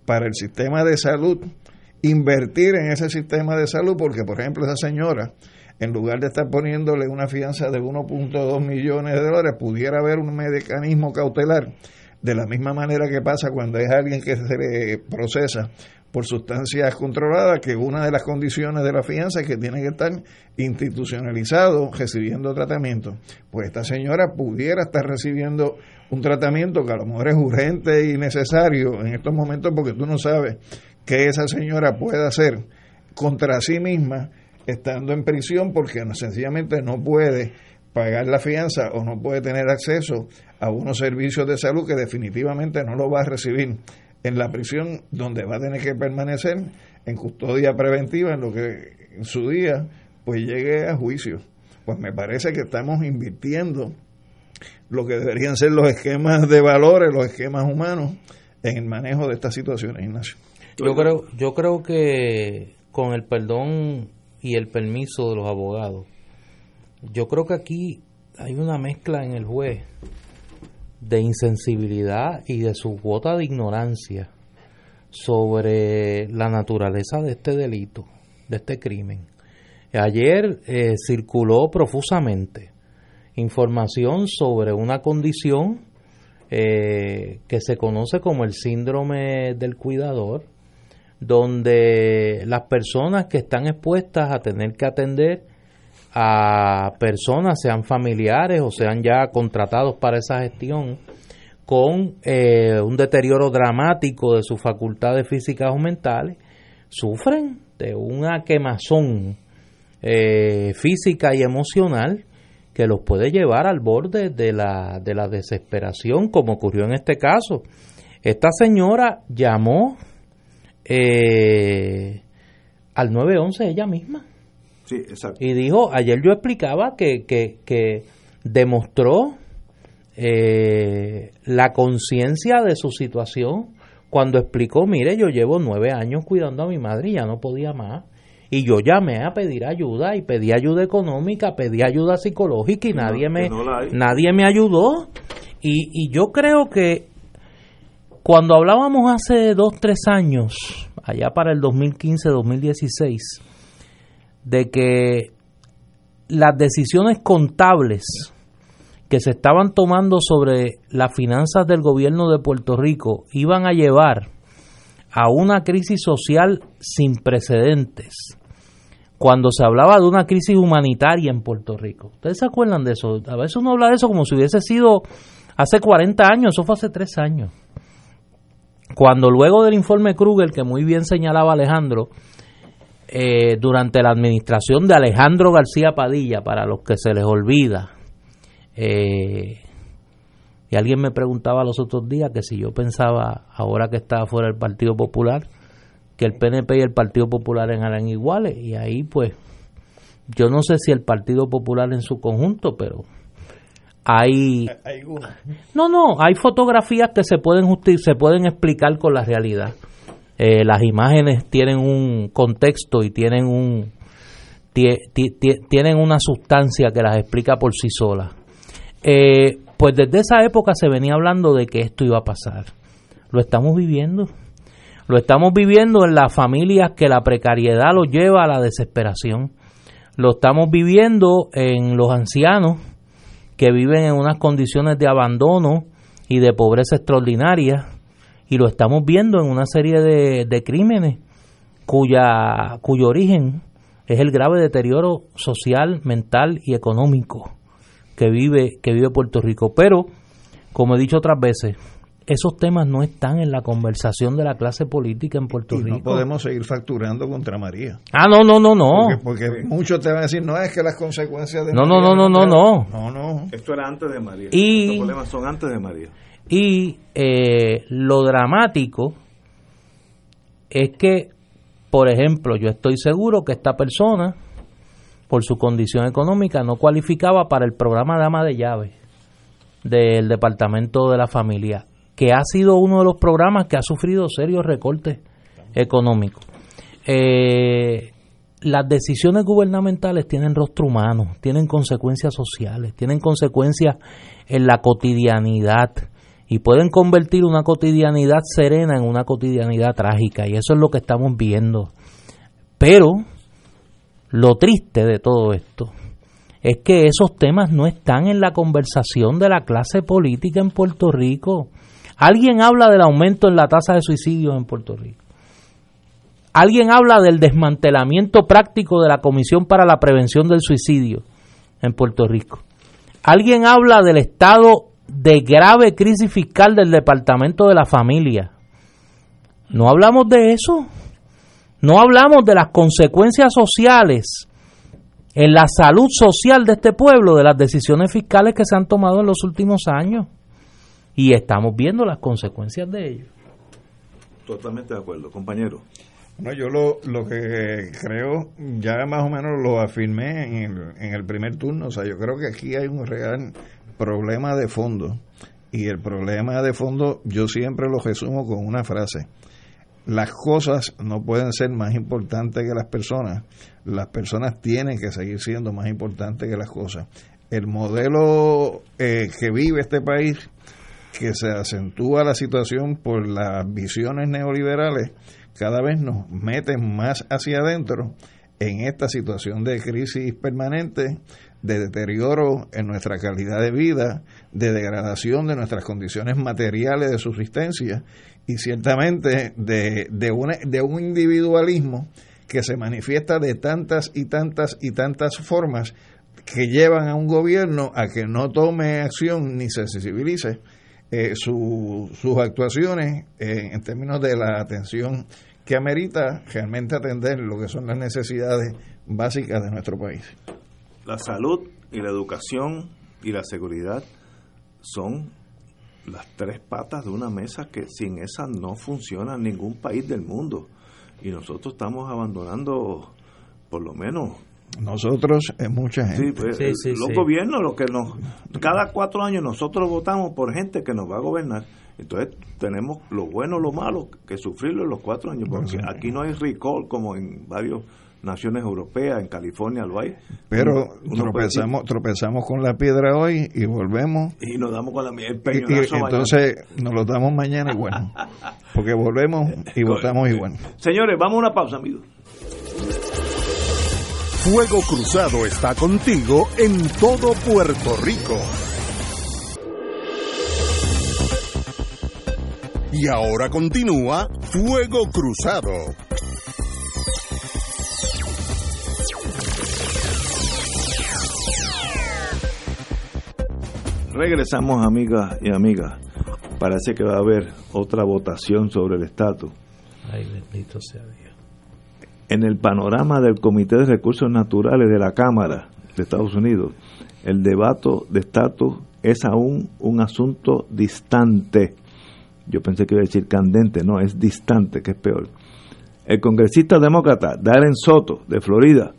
para el sistema de salud, invertir en ese sistema de salud, porque por ejemplo esa señora, en lugar de estar poniéndole una fianza de 1.2 millones de dólares, pudiera haber un mecanismo cautelar, de la misma manera que pasa cuando es alguien que se le procesa por sustancias controladas, que una de las condiciones de la fianza es que tiene que estar institucionalizado recibiendo tratamiento. Pues esta señora pudiera estar recibiendo un tratamiento que a lo mejor es urgente y necesario en estos momentos porque tú no sabes que esa señora pueda hacer contra sí misma estando en prisión porque sencillamente no puede pagar la fianza o no puede tener acceso a unos servicios de salud que definitivamente no lo va a recibir en la prisión donde va a tener que permanecer en custodia preventiva en lo que en su día pues llegue a juicio. Pues me parece que estamos invirtiendo lo que deberían ser los esquemas de valores, los esquemas humanos en el manejo de estas situaciones, Ignacio. Yo creo, yo creo que con el perdón y el permiso de los abogados, yo creo que aquí hay una mezcla en el juez de insensibilidad y de su cuota de ignorancia sobre la naturaleza de este delito, de este crimen. Ayer eh, circuló profusamente información sobre una condición eh, que se conoce como el síndrome del cuidador, donde las personas que están expuestas a tener que atender a personas, sean familiares o sean ya contratados para esa gestión, con eh, un deterioro dramático de sus facultades físicas o mentales, sufren de una quemazón eh, física y emocional que los puede llevar al borde de la, de la desesperación, como ocurrió en este caso. Esta señora llamó eh, al 911 ella misma. Sí, exacto. Y dijo, ayer yo explicaba que, que, que demostró eh, la conciencia de su situación cuando explicó, mire, yo llevo nueve años cuidando a mi madre y ya no podía más. Y yo llamé a pedir ayuda y pedí ayuda económica, pedí ayuda psicológica y nadie, me, nadie me ayudó. Y, y yo creo que cuando hablábamos hace dos, tres años, allá para el 2015-2016, de que las decisiones contables que se estaban tomando sobre las finanzas del gobierno de Puerto Rico iban a llevar a una crisis social sin precedentes. Cuando se hablaba de una crisis humanitaria en Puerto Rico. ¿Ustedes se acuerdan de eso? A veces uno habla de eso como si hubiese sido hace 40 años, eso fue hace tres años. Cuando luego del informe Kruger, que muy bien señalaba Alejandro, eh, durante la administración de Alejandro García Padilla, para los que se les olvida, eh, y alguien me preguntaba los otros días que si yo pensaba, ahora que estaba fuera del Partido Popular, que el PNP y el Partido Popular eran iguales, y ahí pues yo no sé si el Partido Popular en su conjunto, pero hay, no no hay fotografías que se pueden se pueden explicar con la realidad. Eh, las imágenes tienen un contexto y tienen un tienen una sustancia que las explica por sí solas. Eh, pues desde esa época se venía hablando de que esto iba a pasar. Lo estamos viviendo. Lo estamos viviendo en las familias que la precariedad los lleva a la desesperación. Lo estamos viviendo en los ancianos que viven en unas condiciones de abandono y de pobreza extraordinaria. Y lo estamos viendo en una serie de, de crímenes cuya, cuyo origen es el grave deterioro social, mental y económico que vive, que vive Puerto Rico. Pero, como he dicho otras veces, esos temas no están en la conversación de la clase política en Puerto Rico. No podemos seguir facturando contra María. Ah, no, no, no, no. Porque, muchos te van a decir, no es que las consecuencias de no, No, no, no, no, no. No, no. Esto era antes de María. Y, Los problemas son antes de María. Y eh, lo dramático es que, por ejemplo, yo estoy seguro que esta persona, por su condición económica, no cualificaba para el programa Dama de Llaves del Departamento de la Familia que ha sido uno de los programas que ha sufrido serios recortes económicos. Eh, las decisiones gubernamentales tienen rostro humano, tienen consecuencias sociales, tienen consecuencias en la cotidianidad y pueden convertir una cotidianidad serena en una cotidianidad trágica y eso es lo que estamos viendo. Pero lo triste de todo esto es que esos temas no están en la conversación de la clase política en Puerto Rico. Alguien habla del aumento en la tasa de suicidios en Puerto Rico. Alguien habla del desmantelamiento práctico de la Comisión para la Prevención del Suicidio en Puerto Rico. Alguien habla del estado de grave crisis fiscal del Departamento de la Familia. No hablamos de eso. No hablamos de las consecuencias sociales en la salud social de este pueblo de las decisiones fiscales que se han tomado en los últimos años y estamos viendo las consecuencias de ello. Totalmente de acuerdo, compañero. No, yo lo, lo que creo, ya más o menos lo afirmé en el, en el primer turno, o sea, yo creo que aquí hay un real problema de fondo, y el problema de fondo yo siempre lo resumo con una frase, las cosas no pueden ser más importantes que las personas, las personas tienen que seguir siendo más importantes que las cosas. El modelo eh, que vive este país que se acentúa la situación por las visiones neoliberales, cada vez nos meten más hacia adentro en esta situación de crisis permanente, de deterioro en nuestra calidad de vida, de degradación de nuestras condiciones materiales de subsistencia y ciertamente de, de, una, de un individualismo que se manifiesta de tantas y tantas y tantas formas que llevan a un gobierno a que no tome acción ni se sensibilice eh, sus actuaciones eh, en términos de la atención que amerita realmente atender lo que son las necesidades básicas de nuestro país. La salud y la educación y la seguridad son las tres patas de una mesa que sin esas no funciona en ningún país del mundo. Y nosotros estamos abandonando por lo menos nosotros es mucha gente. Sí, pues, los gobiernos, lo que nos. Cada cuatro años nosotros votamos por gente que nos va a gobernar. Entonces tenemos lo bueno, lo malo, que sufrirlo en los cuatro años, porque aquí no hay recall como en varias naciones europeas, en California lo hay. Pero tropezamos, tropezamos con la piedra hoy y volvemos. Y nos damos con la el y, entonces nos lo damos mañana igual. (laughs) Porque volvemos y votamos igual. Señores, vamos a una pausa, amigos. Fuego Cruzado está contigo en todo Puerto Rico. Y ahora continúa Fuego Cruzado. Regresamos, amigas y amigas. Parece que va a haber otra votación sobre el estatus. Ay, bendito sea Dios en el panorama del Comité de Recursos Naturales de la Cámara de Estados Unidos, el debate de estatus es aún un asunto distante. Yo pensé que iba a decir candente, no, es distante, que es peor. El congresista demócrata Darren Soto, de Florida,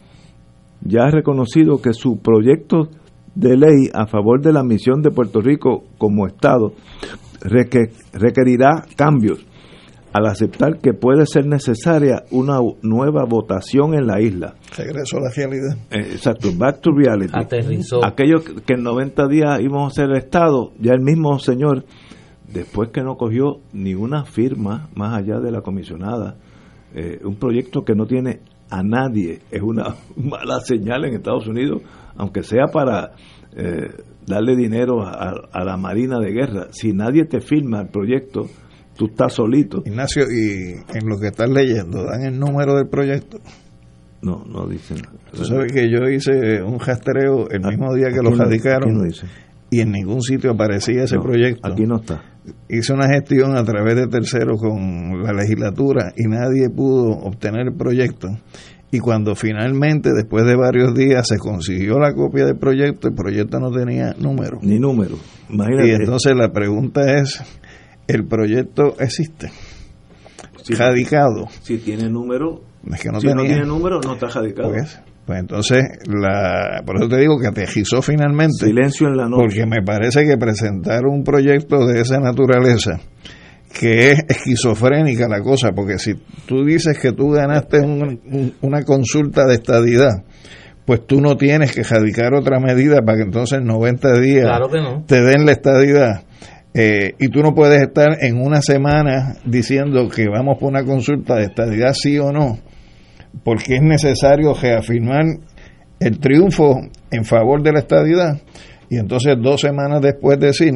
ya ha reconocido que su proyecto de ley a favor de la misión de Puerto Rico como Estado requerirá cambios al aceptar que puede ser necesaria una nueva votación en la isla. Regreso a la realidad. Eh, exacto, back to reality. Aterrizó. Aquello que en 90 días íbamos a ser el Estado, ya el mismo señor después que no cogió ni una firma más allá de la comisionada, eh, un proyecto que no tiene a nadie, es una (laughs) mala señal en Estados Unidos, aunque sea para eh, darle dinero a, a, la Marina de Guerra. Si nadie te firma el proyecto, tú estás solito. Ignacio, y en lo que estás leyendo, ¿dan el número del proyecto? No, no dicen. Tú sabes que yo hice un rastreo el mismo día que lo radicaron y en ningún sitio aparecía ese proyecto. Aquí no está. Hice una gestión a través de terceros con la legislatura y nadie pudo obtener el proyecto. Y cuando finalmente, después de varios días, se consiguió la copia del proyecto, el proyecto no tenía número. Ni número. Imagínate. Y entonces la pregunta es, ¿el proyecto existe? radicado. Si tiene número, si no tiene número, no está radicado. Pues, pues, entonces, la, por eso te digo que aterrizó finalmente. Silencio en la noche. Porque me parece que presentar un proyecto de esa naturaleza, que es esquizofrénica la cosa, porque si tú dices que tú ganaste una consulta de estadidad, pues tú no tienes que radicar otra medida para que entonces en 90 días te den la estadidad. Eh, y tú no puedes estar en una semana diciendo que vamos por una consulta de estadidad sí o no, porque es necesario reafirmar el triunfo en favor de la estadidad. Y entonces dos semanas después decir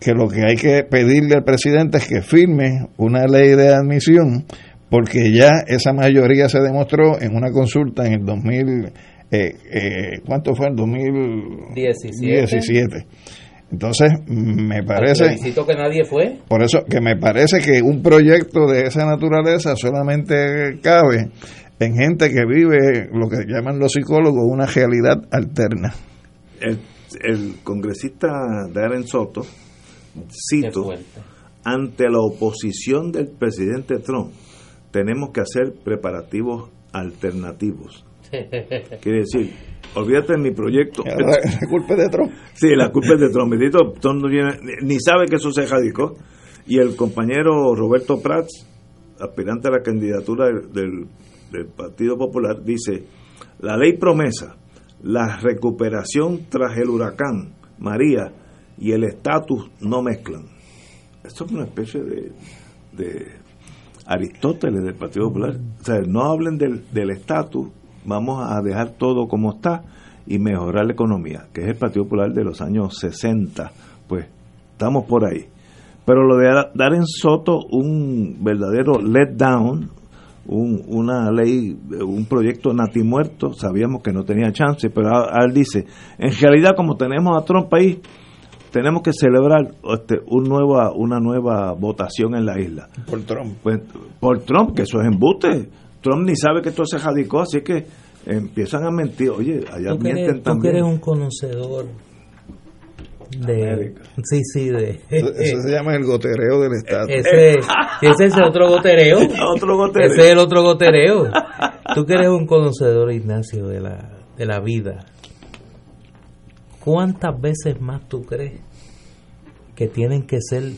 que lo que hay que pedirle al presidente es que firme una ley de admisión porque ya esa mayoría se demostró en una consulta en el 2000 eh, eh, ¿cuánto fue? En 2017 entonces, me parece... Necesito que nadie fue. Por eso, que me parece que un proyecto de esa naturaleza solamente cabe en gente que vive lo que llaman los psicólogos una realidad alterna. El, el congresista Darren Soto, cito, ante la oposición del presidente Trump, tenemos que hacer preparativos alternativos. (laughs) Quiere decir, olvídate de mi proyecto. (laughs) La, culpa es de Trump. Sí, la culpa es de Trump. Trump ni sabe que eso se radicó. Y el compañero Roberto Prats, aspirante a la candidatura del, del Partido Popular, dice, la ley promesa, la recuperación tras el huracán María y el estatus no mezclan. Esto es una especie de, de Aristóteles del Partido Popular. O sea, no hablen del estatus vamos a dejar todo como está y mejorar la economía, que es el Partido Popular de los años 60. Pues estamos por ahí. Pero lo de dar en Soto un verdadero letdown, un, una ley, un proyecto natimuerto, sabíamos que no tenía chance, pero él dice, en realidad como tenemos a Trump ahí, tenemos que celebrar este, un nueva, una nueva votación en la isla. Por Trump. Pues, por Trump, que eso es embuste. Trump ni sabe que esto se radicó, así que empiezan a mentir. Oye, allá mienten también. Tú eres un conocedor de sí sí de eso se llama el gotereo del estado ese, ese es el otro gotereo. (laughs) Otro gotereo. Ese es el otro gotereo. Tú que eres un conocedor Ignacio de la de la vida cuántas veces más tú crees que tienen que ser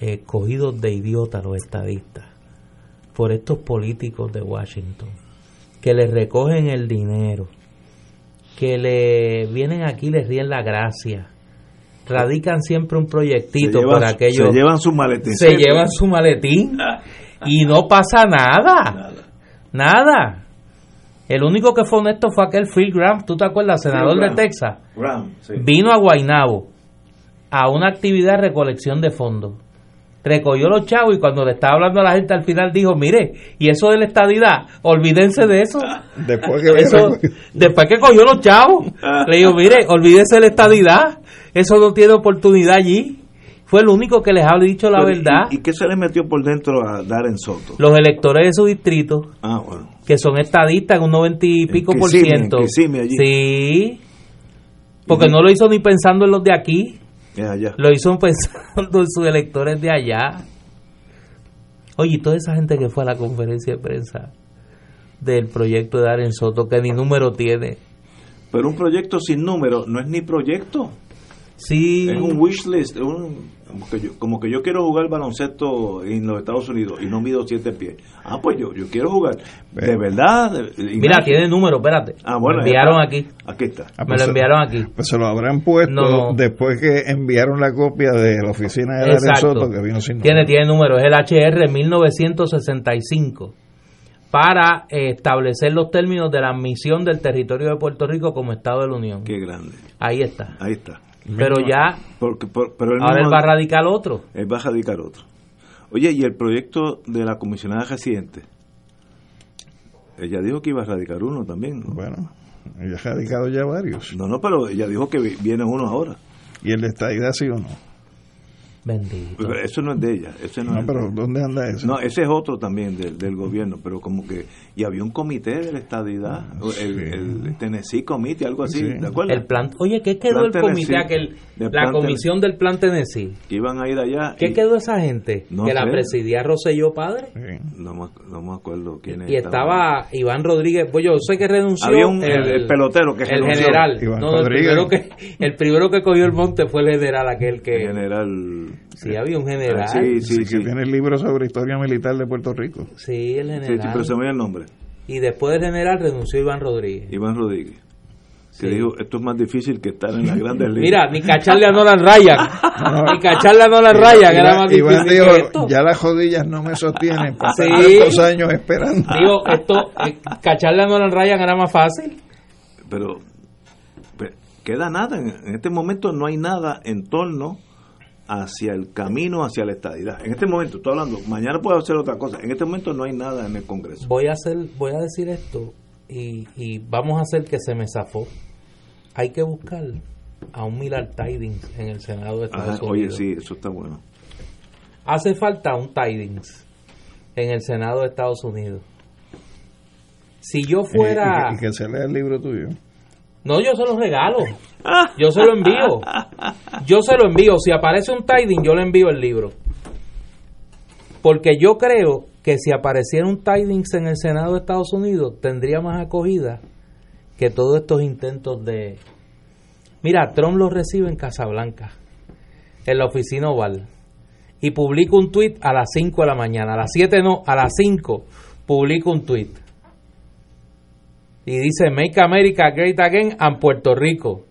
eh, cogidos de idiotas los estadistas por estos políticos de Washington que le recogen el dinero, que le vienen aquí y les ríen la gracia. Radican siempre un proyectito por aquello. Se llevan su maletín. Se llevan su maletín (laughs) y no pasa nada. Nada. El único que fue honesto fue aquel Phil Graham, ¿tú te acuerdas? Senador de Texas. Vino a Guaynabo a una actividad de recolección de fondos recogió los chavos y cuando le estaba hablando a la gente al final dijo, mire, y eso de la estadidad, olvídense de eso. (laughs) Después que, después que cogió los chavos, le dijo, mire, olvídense de la estadidad, eso no tiene oportunidad allí. Fue el único que les ha dicho la verdad. ¿y, qué se le metió por dentro a Darren Soto? Los electores de su distrito, ah, que son estadistas en un noventa y pico por ciento. Sí, porque no lo hizo ni pensando en los de aquí. Lo hizo pensando (laughs) en sus electores de allá. Oye, toda esa gente que fue a la conferencia de prensa del proyecto de Darren Soto, que ni número tiene. Pero un proyecto sin número no es ni proyecto. Sí. Es un wish list, es un- como, que yo, como que yo quiero jugar baloncesto en los Estados Unidos y no mido siete pies. Ah, pues yo, yo quiero jugar. De verdad. de- Mira, tiene número, espérate. Ah, bueno, Me enviaron aquí. Aquí está. Ah, Me pues lo se- enviaron aquí. Pues se lo habrán puesto No. después que enviaron la copia de la oficina de Exacto. Soto que vino sin Tiene, tiene número, es el HR 1965 para eh, establecer los términos de la admisión del territorio de Puerto Rico como Estado de la Unión. Qué grande. Ahí está. Ahí está. Pero ya, Porque, por- pero él ahora él va a radicar otro. él va a radicar otro. Oye, ¿y el proyecto de la comisionada residente? Ella dijo que iba a radicar uno también. ¿no? Bueno, ella ha radicado ya varios. No, no, pero ella dijo que vi- viene uno ahora. ¿Y el de estadidad sí o no? Bendito. Pero eso no es de ella. Ese no, No, es pero ¿dónde anda eso? No, ese es otro también del, del gobierno, pero como que... Y había un comité de la estadidad, el, el Tennessee Committee, algo así, Sí. ¿te acuerdas? El plan, oye, ¿qué quedó Plan el comité Tennessee. aquel? La comisión del plan Tennessee. Que iban a ir allá. ¿Qué y- quedó esa gente? No que la presidía Rosselló Padre. Sí. No me, no me acuerdo quién Y estaba. estaba Iván Rodríguez, pues yo sé que renunció Había un- el- el pelotero que el renunció. general, Iván no, el primero que el primero que cogió el monte fue el general aquel que General... sí había un general, Sí, Sí, sí, que sí. tiene el libro sobre historia militar de Puerto Rico. sí, el general, sí, pero se me el nombre. y después del general renunció Iván Rodríguez. Iván Rodríguez. Que Sí. dijo, esto es más difícil que estar en las grandes ligas. Mira, ni cacharle a Nolan Ryan, (laughs) ni cacharle a Nolan Ryan era Iván- más Iván difícil dijo, que esto. ya las rodillas no me sostienen, (laughs) pasar Sí. tantos años esperando. Digo, esto, eh, cacharle a Nolan Ryan era más fácil. Pero, queda nada. En, en este momento no hay nada en torno hacia el camino hacia la estadidad. En este momento, estoy hablando, mañana puedo hacer otra cosa. En este momento no hay nada en el Congreso. Voy a hacer, voy a decir esto y, y vamos a hacer que se me zafó. Hay que buscar a un Millard Tidings en el Senado de Estados Ajá, oye, Unidos. sí, eso está bueno. Hace falta un Tidings en el Senado de Estados Unidos. Si yo fuera... Y, y que, y que se lea el libro tuyo. No, yo se lo regalo. Yo se lo envío. Yo se lo envío. Si aparece un tiding, yo le envío el libro. Porque yo creo que si apareciera un tidings en el Senado de Estados Unidos, tendría más acogida que todos estos intentos de... Mira, Trump lo recibe en Casablanca, en la oficina oval, y publica un tweet a las 5 de la mañana. A las 7 no, a las 5 publica un tweet y dice Make America Great Again and Puerto Rico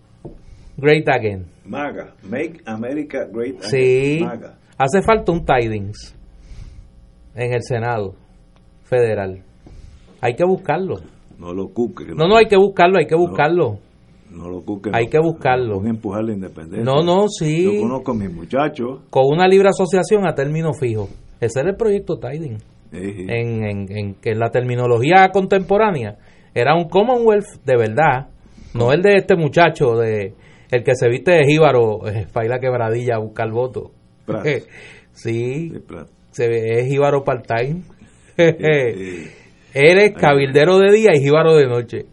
Great Again. MAGA, Make America Great Again. Sí, MAGA. hace falta un tidings en el Senado federal. Hay que buscarlo. No lo cuque. No, no, hay que buscarlo, hay que buscarlo. No lo cuque. Hay no. que buscarlo. A empujar la independencia. No, no, sí. Yo conozco a mis muchachos. Con una libre asociación a término fijo. Ese era el proyecto Tiding. eh, En, en, en que en la terminología contemporánea era un Commonwealth de verdad, no el de este muchacho, de el que se viste de jíbaro, eh, para ir a quebradilla a buscar voto. (laughs) Sí, se ve, es jíbaro part-time. Él (laughs) es cabildero de día y jíbaro de noche.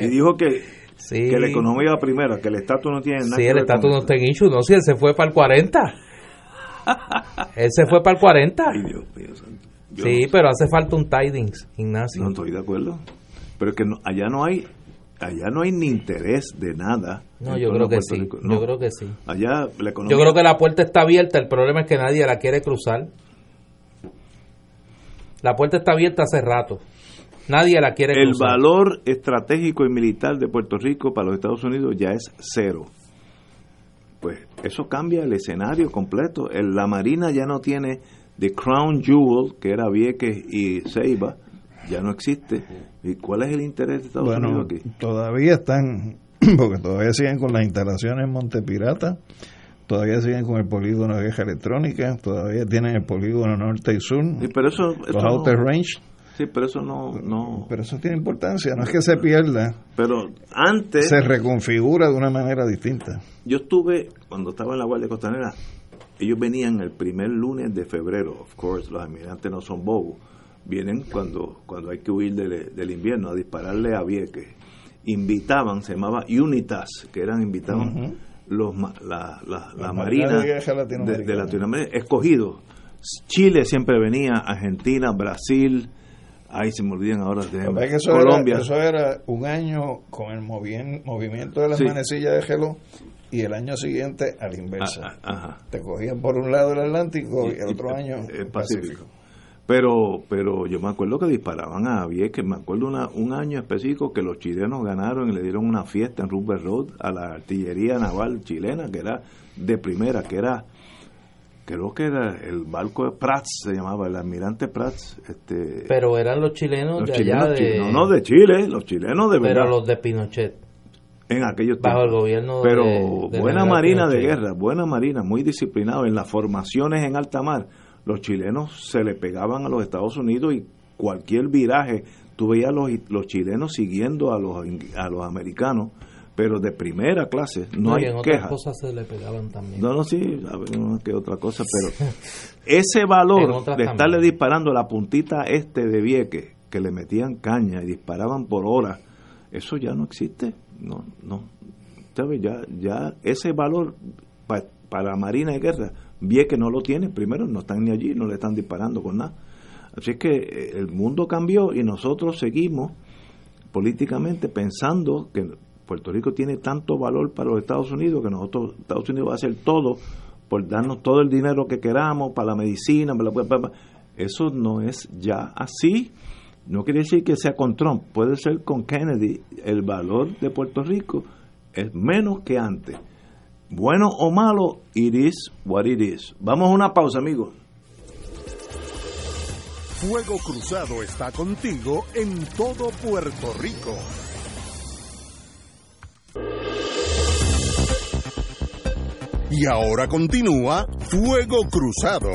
y dijo que, Sí. que la economía va primero, que el estatus no tiene nada Sí, que el estatus no está en issue. No, si él se fue para el 40. él se fue para el 40. Ay, Dios mío, santo. Yo Sí, no- pero hace falta un tidings, Ignacio. No estoy de acuerdo. Pero es que no- allá no hay allá no hay ni interés de nada. No, yo creo que sí. Yo creo que sí. Allá la economía Yo creo que la puerta está abierta. El problema es que nadie la quiere cruzar. La puerta está abierta hace rato. Nadie la quiere el cruzar. valor estratégico y militar de Puerto Rico para los Estados Unidos ya es cero. Pues eso cambia el escenario completo. El- la Marina ya no tiene The Crown Jewel, que era Vieques y Ceiba, ya no existe. ¿Y cuál es el interés de Estados Bueno, Unidos aquí? todavía están, (clears throat) porque todavía siguen con las instalaciones en Montepirata, todavía siguen con el polígono de guerra electrónica, todavía tienen el polígono norte y sur, Sí, pero eso, eso los no- outer range, sí, pero eso no, no. pero eso tiene importancia, no es que se pierda, Pero antes, se reconfigura de una manera distinta. yo estuve, cuando estaba en la Guardia Costanera, ellos venían el primer lunes de febrero, of course, los almirantes no son bobos, vienen cuando, cuando hay que huir del, del invierno a dispararle a Vieques. Invitaban, se llamaba Unitas, que eran invitados Ujú. los, ma- la, la, la La Marina de de, de Latinoamérica, escogidos. Chile siempre venía, Argentina, Brasil, Ay, se me olvidan ahora de eso Colombia. Era, eso era un año con el movimiento de las manecillas de gelo y el año siguiente a la inversa. Ah, ah, Te cogían por un lado el Atlántico y, el otro año el Pacífico. Pero, pero yo me acuerdo que disparaban a Vieques, me acuerdo una, un año específico que los chilenos ganaron y le dieron una fiesta en Rupert Road a la artillería naval chilena, que era de primera, que era creo que era el barco de Prats, se llamaba, el almirante Prats. Este, pero eran los chilenos de allá de... No, no, de Chile, los chilenos de verdad. Pero los de Pinochet. En aquellos Bajo el gobierno Pero buena marina de guerra, buena marina, muy disciplinado. En las formaciones en alta mar, los chilenos se le pegaban a los Estados Unidos y cualquier viraje, tú veías los, los chilenos siguiendo a los, a los americanos pero de primera clase, no, hay quejas. cosas se le pegaban también. No, no, sí, a ver, no, que otra cosa, pero ese valor de estarle disparando la puntita este de Vieque, que le metían caña y disparaban por horas, eso ya no existe. No, no. ¿Sabes? Ya, ya ese valor para la Marina de Guerra, Vieque no lo tiene, primero no están ni allí, no le están disparando con nada. Así es que eh, el mundo cambió y nosotros seguimos políticamente pensando que Puerto Rico tiene tanto valor para los Estados Unidos que nosotros, Estados Unidos va a hacer todo por darnos todo el dinero que queramos para la medicina, eso no es ya así. No quiere decir que sea con Trump, puede ser con Kennedy. El valor de Puerto Rico es menos que antes. Bueno o malo, it is what it is. Vamos a una pausa, amigos. Fuego Cruzado está contigo en todo Puerto Rico. Y ahora continúa Fuego Cruzado.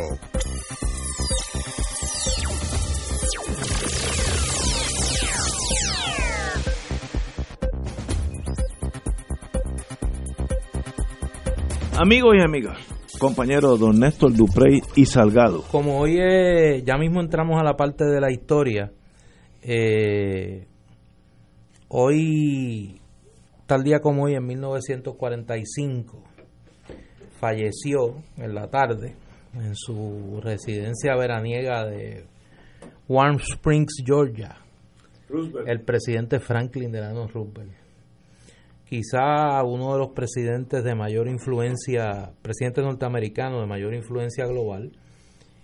Amigos y amigas, compañero don Néstor Duprey y Salgado. Como hoy ya mismo entramos a la parte de la historia, eh, hoy, tal día como hoy, en 1945, falleció en la tarde en su residencia veraniega de Warm Springs, Georgia, el presidente Franklin Delano Roosevelt. Quizá uno de los presidentes de mayor influencia, presidente norteamericano de mayor influencia global,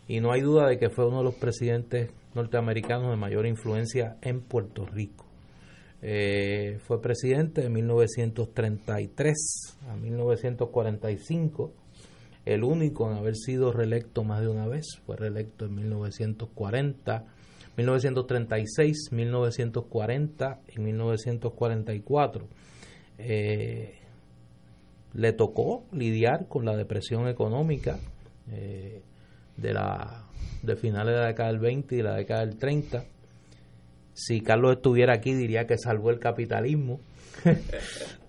y no hay duda de que fue uno de los presidentes norteamericanos de mayor influencia en Puerto Rico. Eh, fue presidente de 1933 a 1945, el único en haber sido reelecto más de una vez, fue reelecto en 1940, 1936, 1940 y 1944. Eh, le tocó lidiar con la depresión económica eh, de, la, de finales de la década del 20 y la década del 30 si Carlos estuviera aquí diría que salvó el capitalismo. (laughs)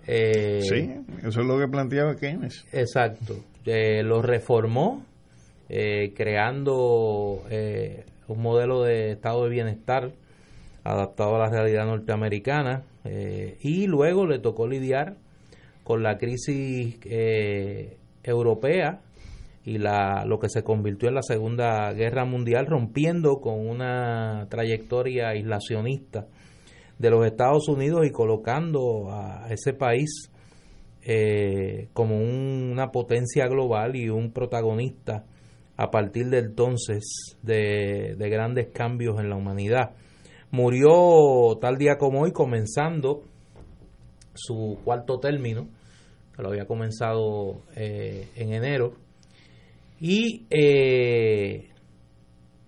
Eh, sí, eso es lo que planteaba Keynes. Exacto. Eh, lo reformó creando un modelo de estado de bienestar adaptado a la realidad norteamericana y luego le tocó lidiar con la crisis europea y la, lo que se convirtió en la Segunda Guerra Mundial, rompiendo con una trayectoria aislacionista de los Estados Unidos y colocando a ese país eh, como una potencia global y un protagonista a partir de entonces de, grandes cambios en la humanidad. Murió tal día como hoy, comenzando su cuarto término, que lo había comenzado eh, en enero, y eh,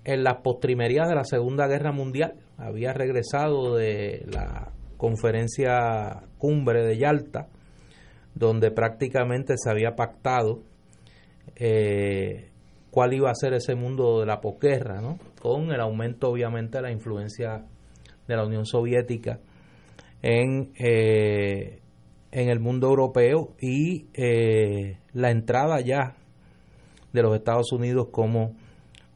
en las postrimerías de la Segunda Guerra Mundial había regresado de la conferencia cumbre de Yalta, donde prácticamente se había pactado eh, cuál iba a ser ese mundo de la posguerra, ¿no? con el aumento obviamente de la influencia de la Unión Soviética en, eh, en el mundo europeo y la entrada ya de los Estados Unidos como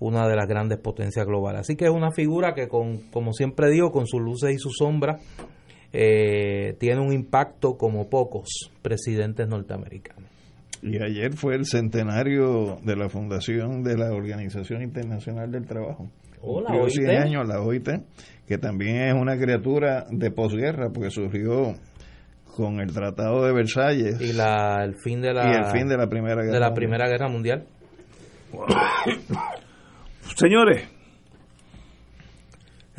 una de las grandes potencias globales. Así que es una figura que, con, como siempre digo, con sus luces y sus sombras, eh, tiene un impacto como pocos presidentes norteamericanos. Y ayer fue el centenario de la fundación de la Organización Internacional del Trabajo. Cumplió 100 OIT. años la OIT, que también es una criatura de posguerra, porque surgió con el Tratado de Versalles Y la, el fin de la, y el fin de la Primera Guerra de la Mundial. Primera Guerra Mundial. (coughs) Señores,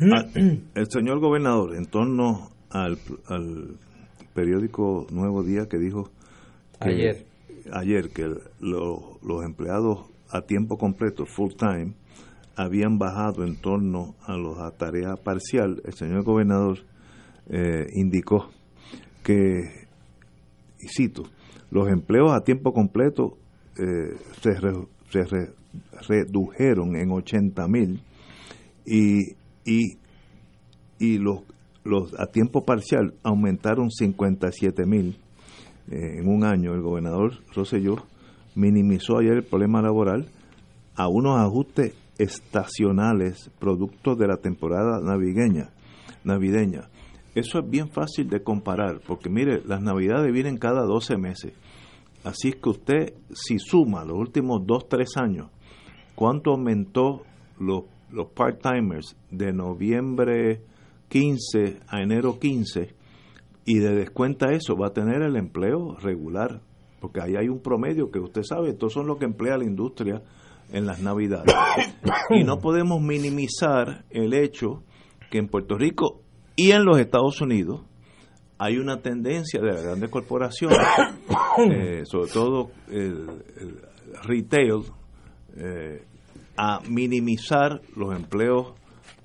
a- el señor gobernador, en torno al, al periódico Nuevo Día que dijo que- Ayer. ayer que lo- los empleados a tiempo completo, full time, habían bajado en torno a los a tarea parcial, el señor gobernador eh, indicó que, y cito, los empleos a tiempo completo eh, se, se re- redujeron en 80 mil y, y, y los, los a tiempo parcial aumentaron 57 mil eh, en un año. El gobernador Rosselló minimizó ayer el problema laboral a unos ajustes estacionales producto de la temporada navideña. navideña. Eso es bien fácil de comparar, porque mire, las navidades vienen cada 12 meses. Así es que usted, si suma los últimos 2, 3 años, ¿cuánto aumentó los, los part-timers de noviembre 15 a enero 15? Y de descuenta eso, va a tener el empleo regular, porque ahí hay un promedio que usted sabe, estos son los que emplea la industria en las navidades. Y no podemos minimizar el hecho que en Puerto Rico y en los Estados Unidos hay una tendencia de las grandes corporaciones, (coughs) eh, sobre todo el, el retail, eh, a minimizar los empleos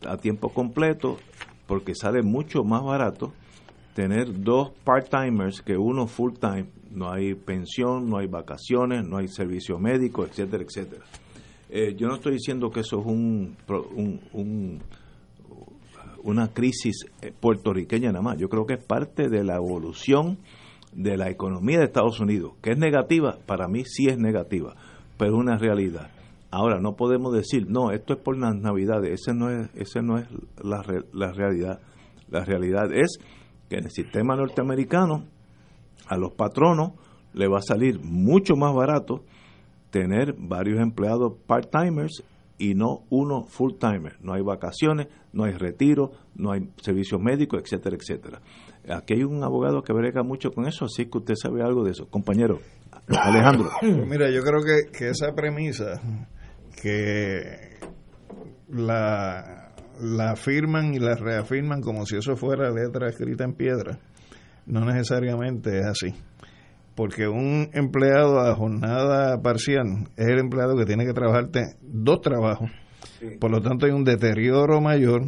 a tiempo completo porque sale mucho más barato tener dos part-timers que uno full-time. No hay pensión, no hay vacaciones, no hay servicio médico, etcétera, etcétera. Eh, yo no estoy diciendo que eso es un, un- un- una crisis eh, puertorriqueña nada más. Yo creo que es parte de la evolución de la economía de Estados Unidos, que es negativa, para mí sí es negativa, pero es una realidad. Ahora, no podemos decir, no, esto es por las navidades, ese no es, ese no es la, la realidad. La realidad es que en el sistema norteamericano a los patronos le va a salir mucho más barato tener varios empleados part-timers y no uno full-timer. No hay vacaciones, no hay retiro, no hay servicios médicos, etcétera, etcétera. Aquí hay un abogado que brega mucho con eso, así que usted sabe algo de eso. Compañero, Alejandro. (coughs) Mira, yo creo que, que esa premisa que la, la afirman y la reafirman como si eso fuera letra escrita en piedra, no necesariamente es así. Porque un empleado a jornada parcial es el empleado que tiene que trabajarte dos trabajos. Por lo tanto, hay un deterioro mayor.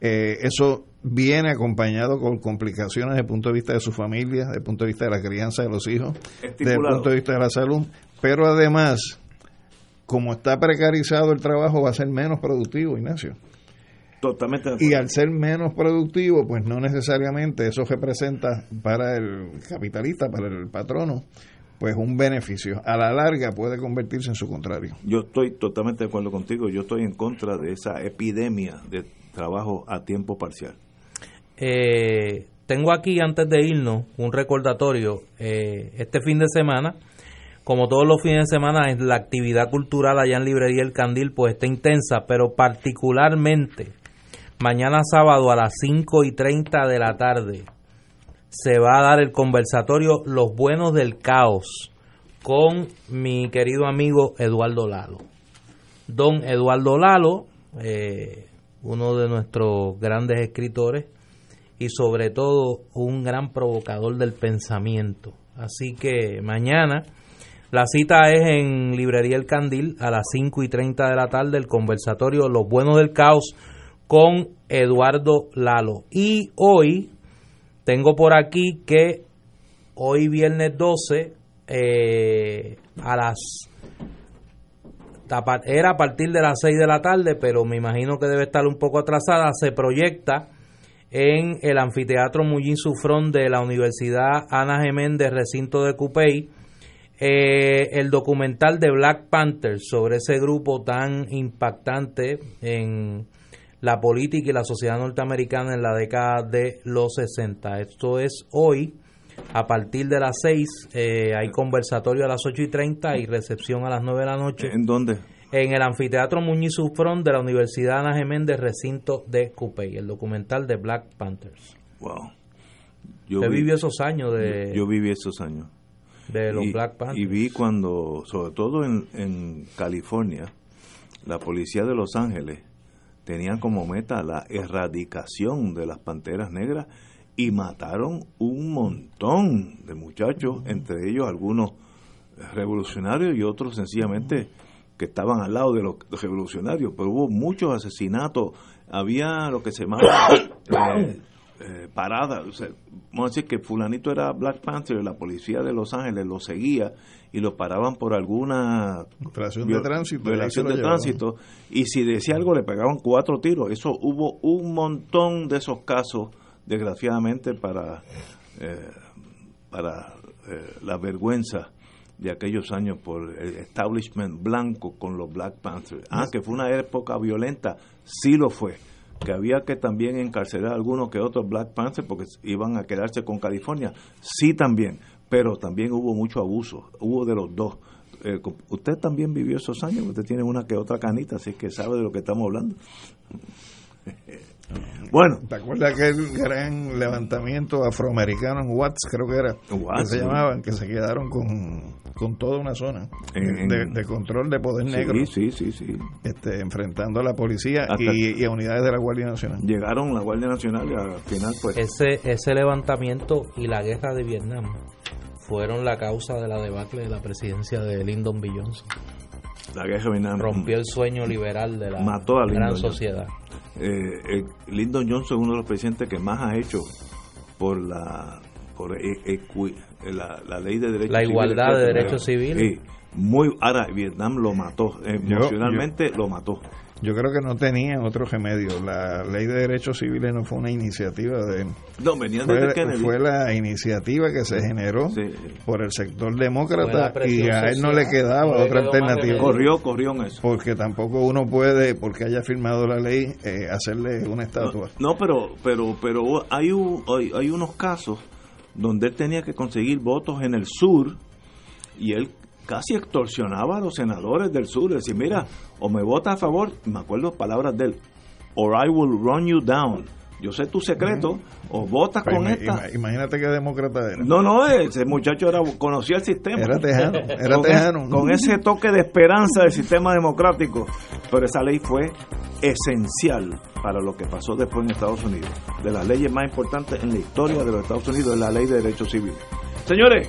Eh, eso viene acompañado con complicaciones desde el punto de vista de su familia, desde el punto de vista de la crianza de los hijos, desde el Estipulado. punto de vista de la salud. Pero además, como está precarizado el trabajo, va a ser menos productivo, Ignacio. Totalmente de Y al ser menos productivo, pues no necesariamente eso representa para el capitalista, para el patrono, pues un beneficio. A la larga puede convertirse en su contrario. Yo estoy totalmente de acuerdo contigo. Yo estoy en contra de esa epidemia de trabajo a tiempo parcial. Eh, tengo aquí, antes de irnos, un recordatorio. Eh, este fin de semana, como todos los fines de semana, la actividad cultural allá en Librería El Candil pues está intensa, pero particularmente mañana sábado a las 5 y 30 de la tarde se va a dar el conversatorio Los Buenos del Caos con mi querido amigo Eduardo Lalo. Don Eduardo Lalo, eh, uno de nuestros grandes escritores y sobre todo un gran provocador del pensamiento. Así que mañana la cita es en Librería El Candil a las 5 y 30 de la tarde, el conversatorio Los Buenos del Caos con Eduardo Lalo. Y hoy tengo por aquí que hoy viernes 12 eh, a las era a partir de las 6 de la tarde, pero me imagino que debe estar un poco atrasada, se proyecta en el anfiteatro Mullín Sufrón de la Universidad Ana Geméndez, recinto de Cupey, eh, el documental de Black Panther sobre ese grupo tan impactante en la política y la sociedad norteamericana en la década de los 60. Esto es hoy a partir de las 6 eh, hay conversatorio a las 8 y 30 y recepción a las 9 de la noche. ¿En dónde? En el Anfiteatro Muñiz Sufrón de la Universidad Ana Geméndez, recinto de Cupey, el documental de Black Panthers. Wow. Yo Usted vivió esos años de... Yo, viví esos años. De los Black Panthers. Y vi cuando, sobre todo en, en California, la policía de Los Ángeles tenían como meta la erradicación de las panteras negras y mataron un montón de muchachos, entre ellos algunos revolucionarios y otros sencillamente que estaban al lado de los revolucionarios, pero hubo muchos asesinatos, había lo que se llamaba (coughs) eh, eh, parada, vamos a decir que fulanito era Black Panther y la policía de Los Ángeles lo seguía y lo paraban por alguna violación de tránsito, violación de tránsito y si decía algo le pegaban cuatro tiros, eso hubo un montón de esos casos desgraciadamente para, eh, para eh, la vergüenza de aquellos años por el establishment blanco con los Black Panthers. Ah, que fue una época violenta, sí lo fue. Que había que también encarcelar a algunos que otros Black Panthers porque iban a quedarse con California, sí también. Pero también hubo mucho abuso, hubo de los dos. Eh, usted también vivió esos años, usted tiene una que otra canita, así que sabe de lo que estamos hablando. (laughs) Bueno. ¿Te acuerdas aquel gran levantamiento afroamericano en Watts, creo que era? que se llamaban, que se quedaron con, toda una zona de, control de poder negro. Sí, sí, sí. Este, enfrentando a la policía y, a unidades de la Guardia Nacional. Llegaron la Guardia Nacional y al final, pues. Ese, ese levantamiento y la guerra de Vietnam fueron la causa de la debacle de la presidencia de Lyndon B. Johnson. La guerra de Vietnam. Rompió el sueño liberal de la gran sociedad. Eh, eh, Lyndon Johnson es uno de los presidentes que más ha hecho por la por e, la, ley de derechos la igualdad de derechos civiles. Muy ahora Vietnam lo mató. Emocionalmente lo mató yo creo que no tenía otro remedio. La ley de derechos civiles no fue una iniciativa de... No, venía fue, Kennedy. Fue la iniciativa que se generó por el sector demócrata y a él no le quedaba otra alternativa. Corrió, corrió en eso. Porque tampoco uno puede, porque haya firmado la ley, eh, hacerle una estatua. No, pero pero pero hay, hay, hay unos casos donde él tenía que conseguir votos en el sur y él casi extorsionaba a los senadores del sur, decir, mira, o me vota a favor, me acuerdo palabras de él, or I will run you down. Yo sé tu secreto, o votas pues con esta. Imagínate qué demócrata era. No, no, ese muchacho era, conocía el sistema. Era tejano, era con, tejano. con ese toque de esperanza del sistema democrático. Pero esa ley fue esencial para lo que pasó después en Estados Unidos. De las leyes más importantes en la historia de los Estados Unidos es la ley de derechos civiles. Señores,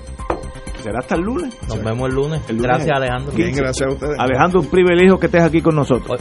será hasta el lunes. Nos vemos el lunes. gracias, Alejandro. Bien, gracias a ustedes. Alejandro, un privilegio que estés aquí con nosotros.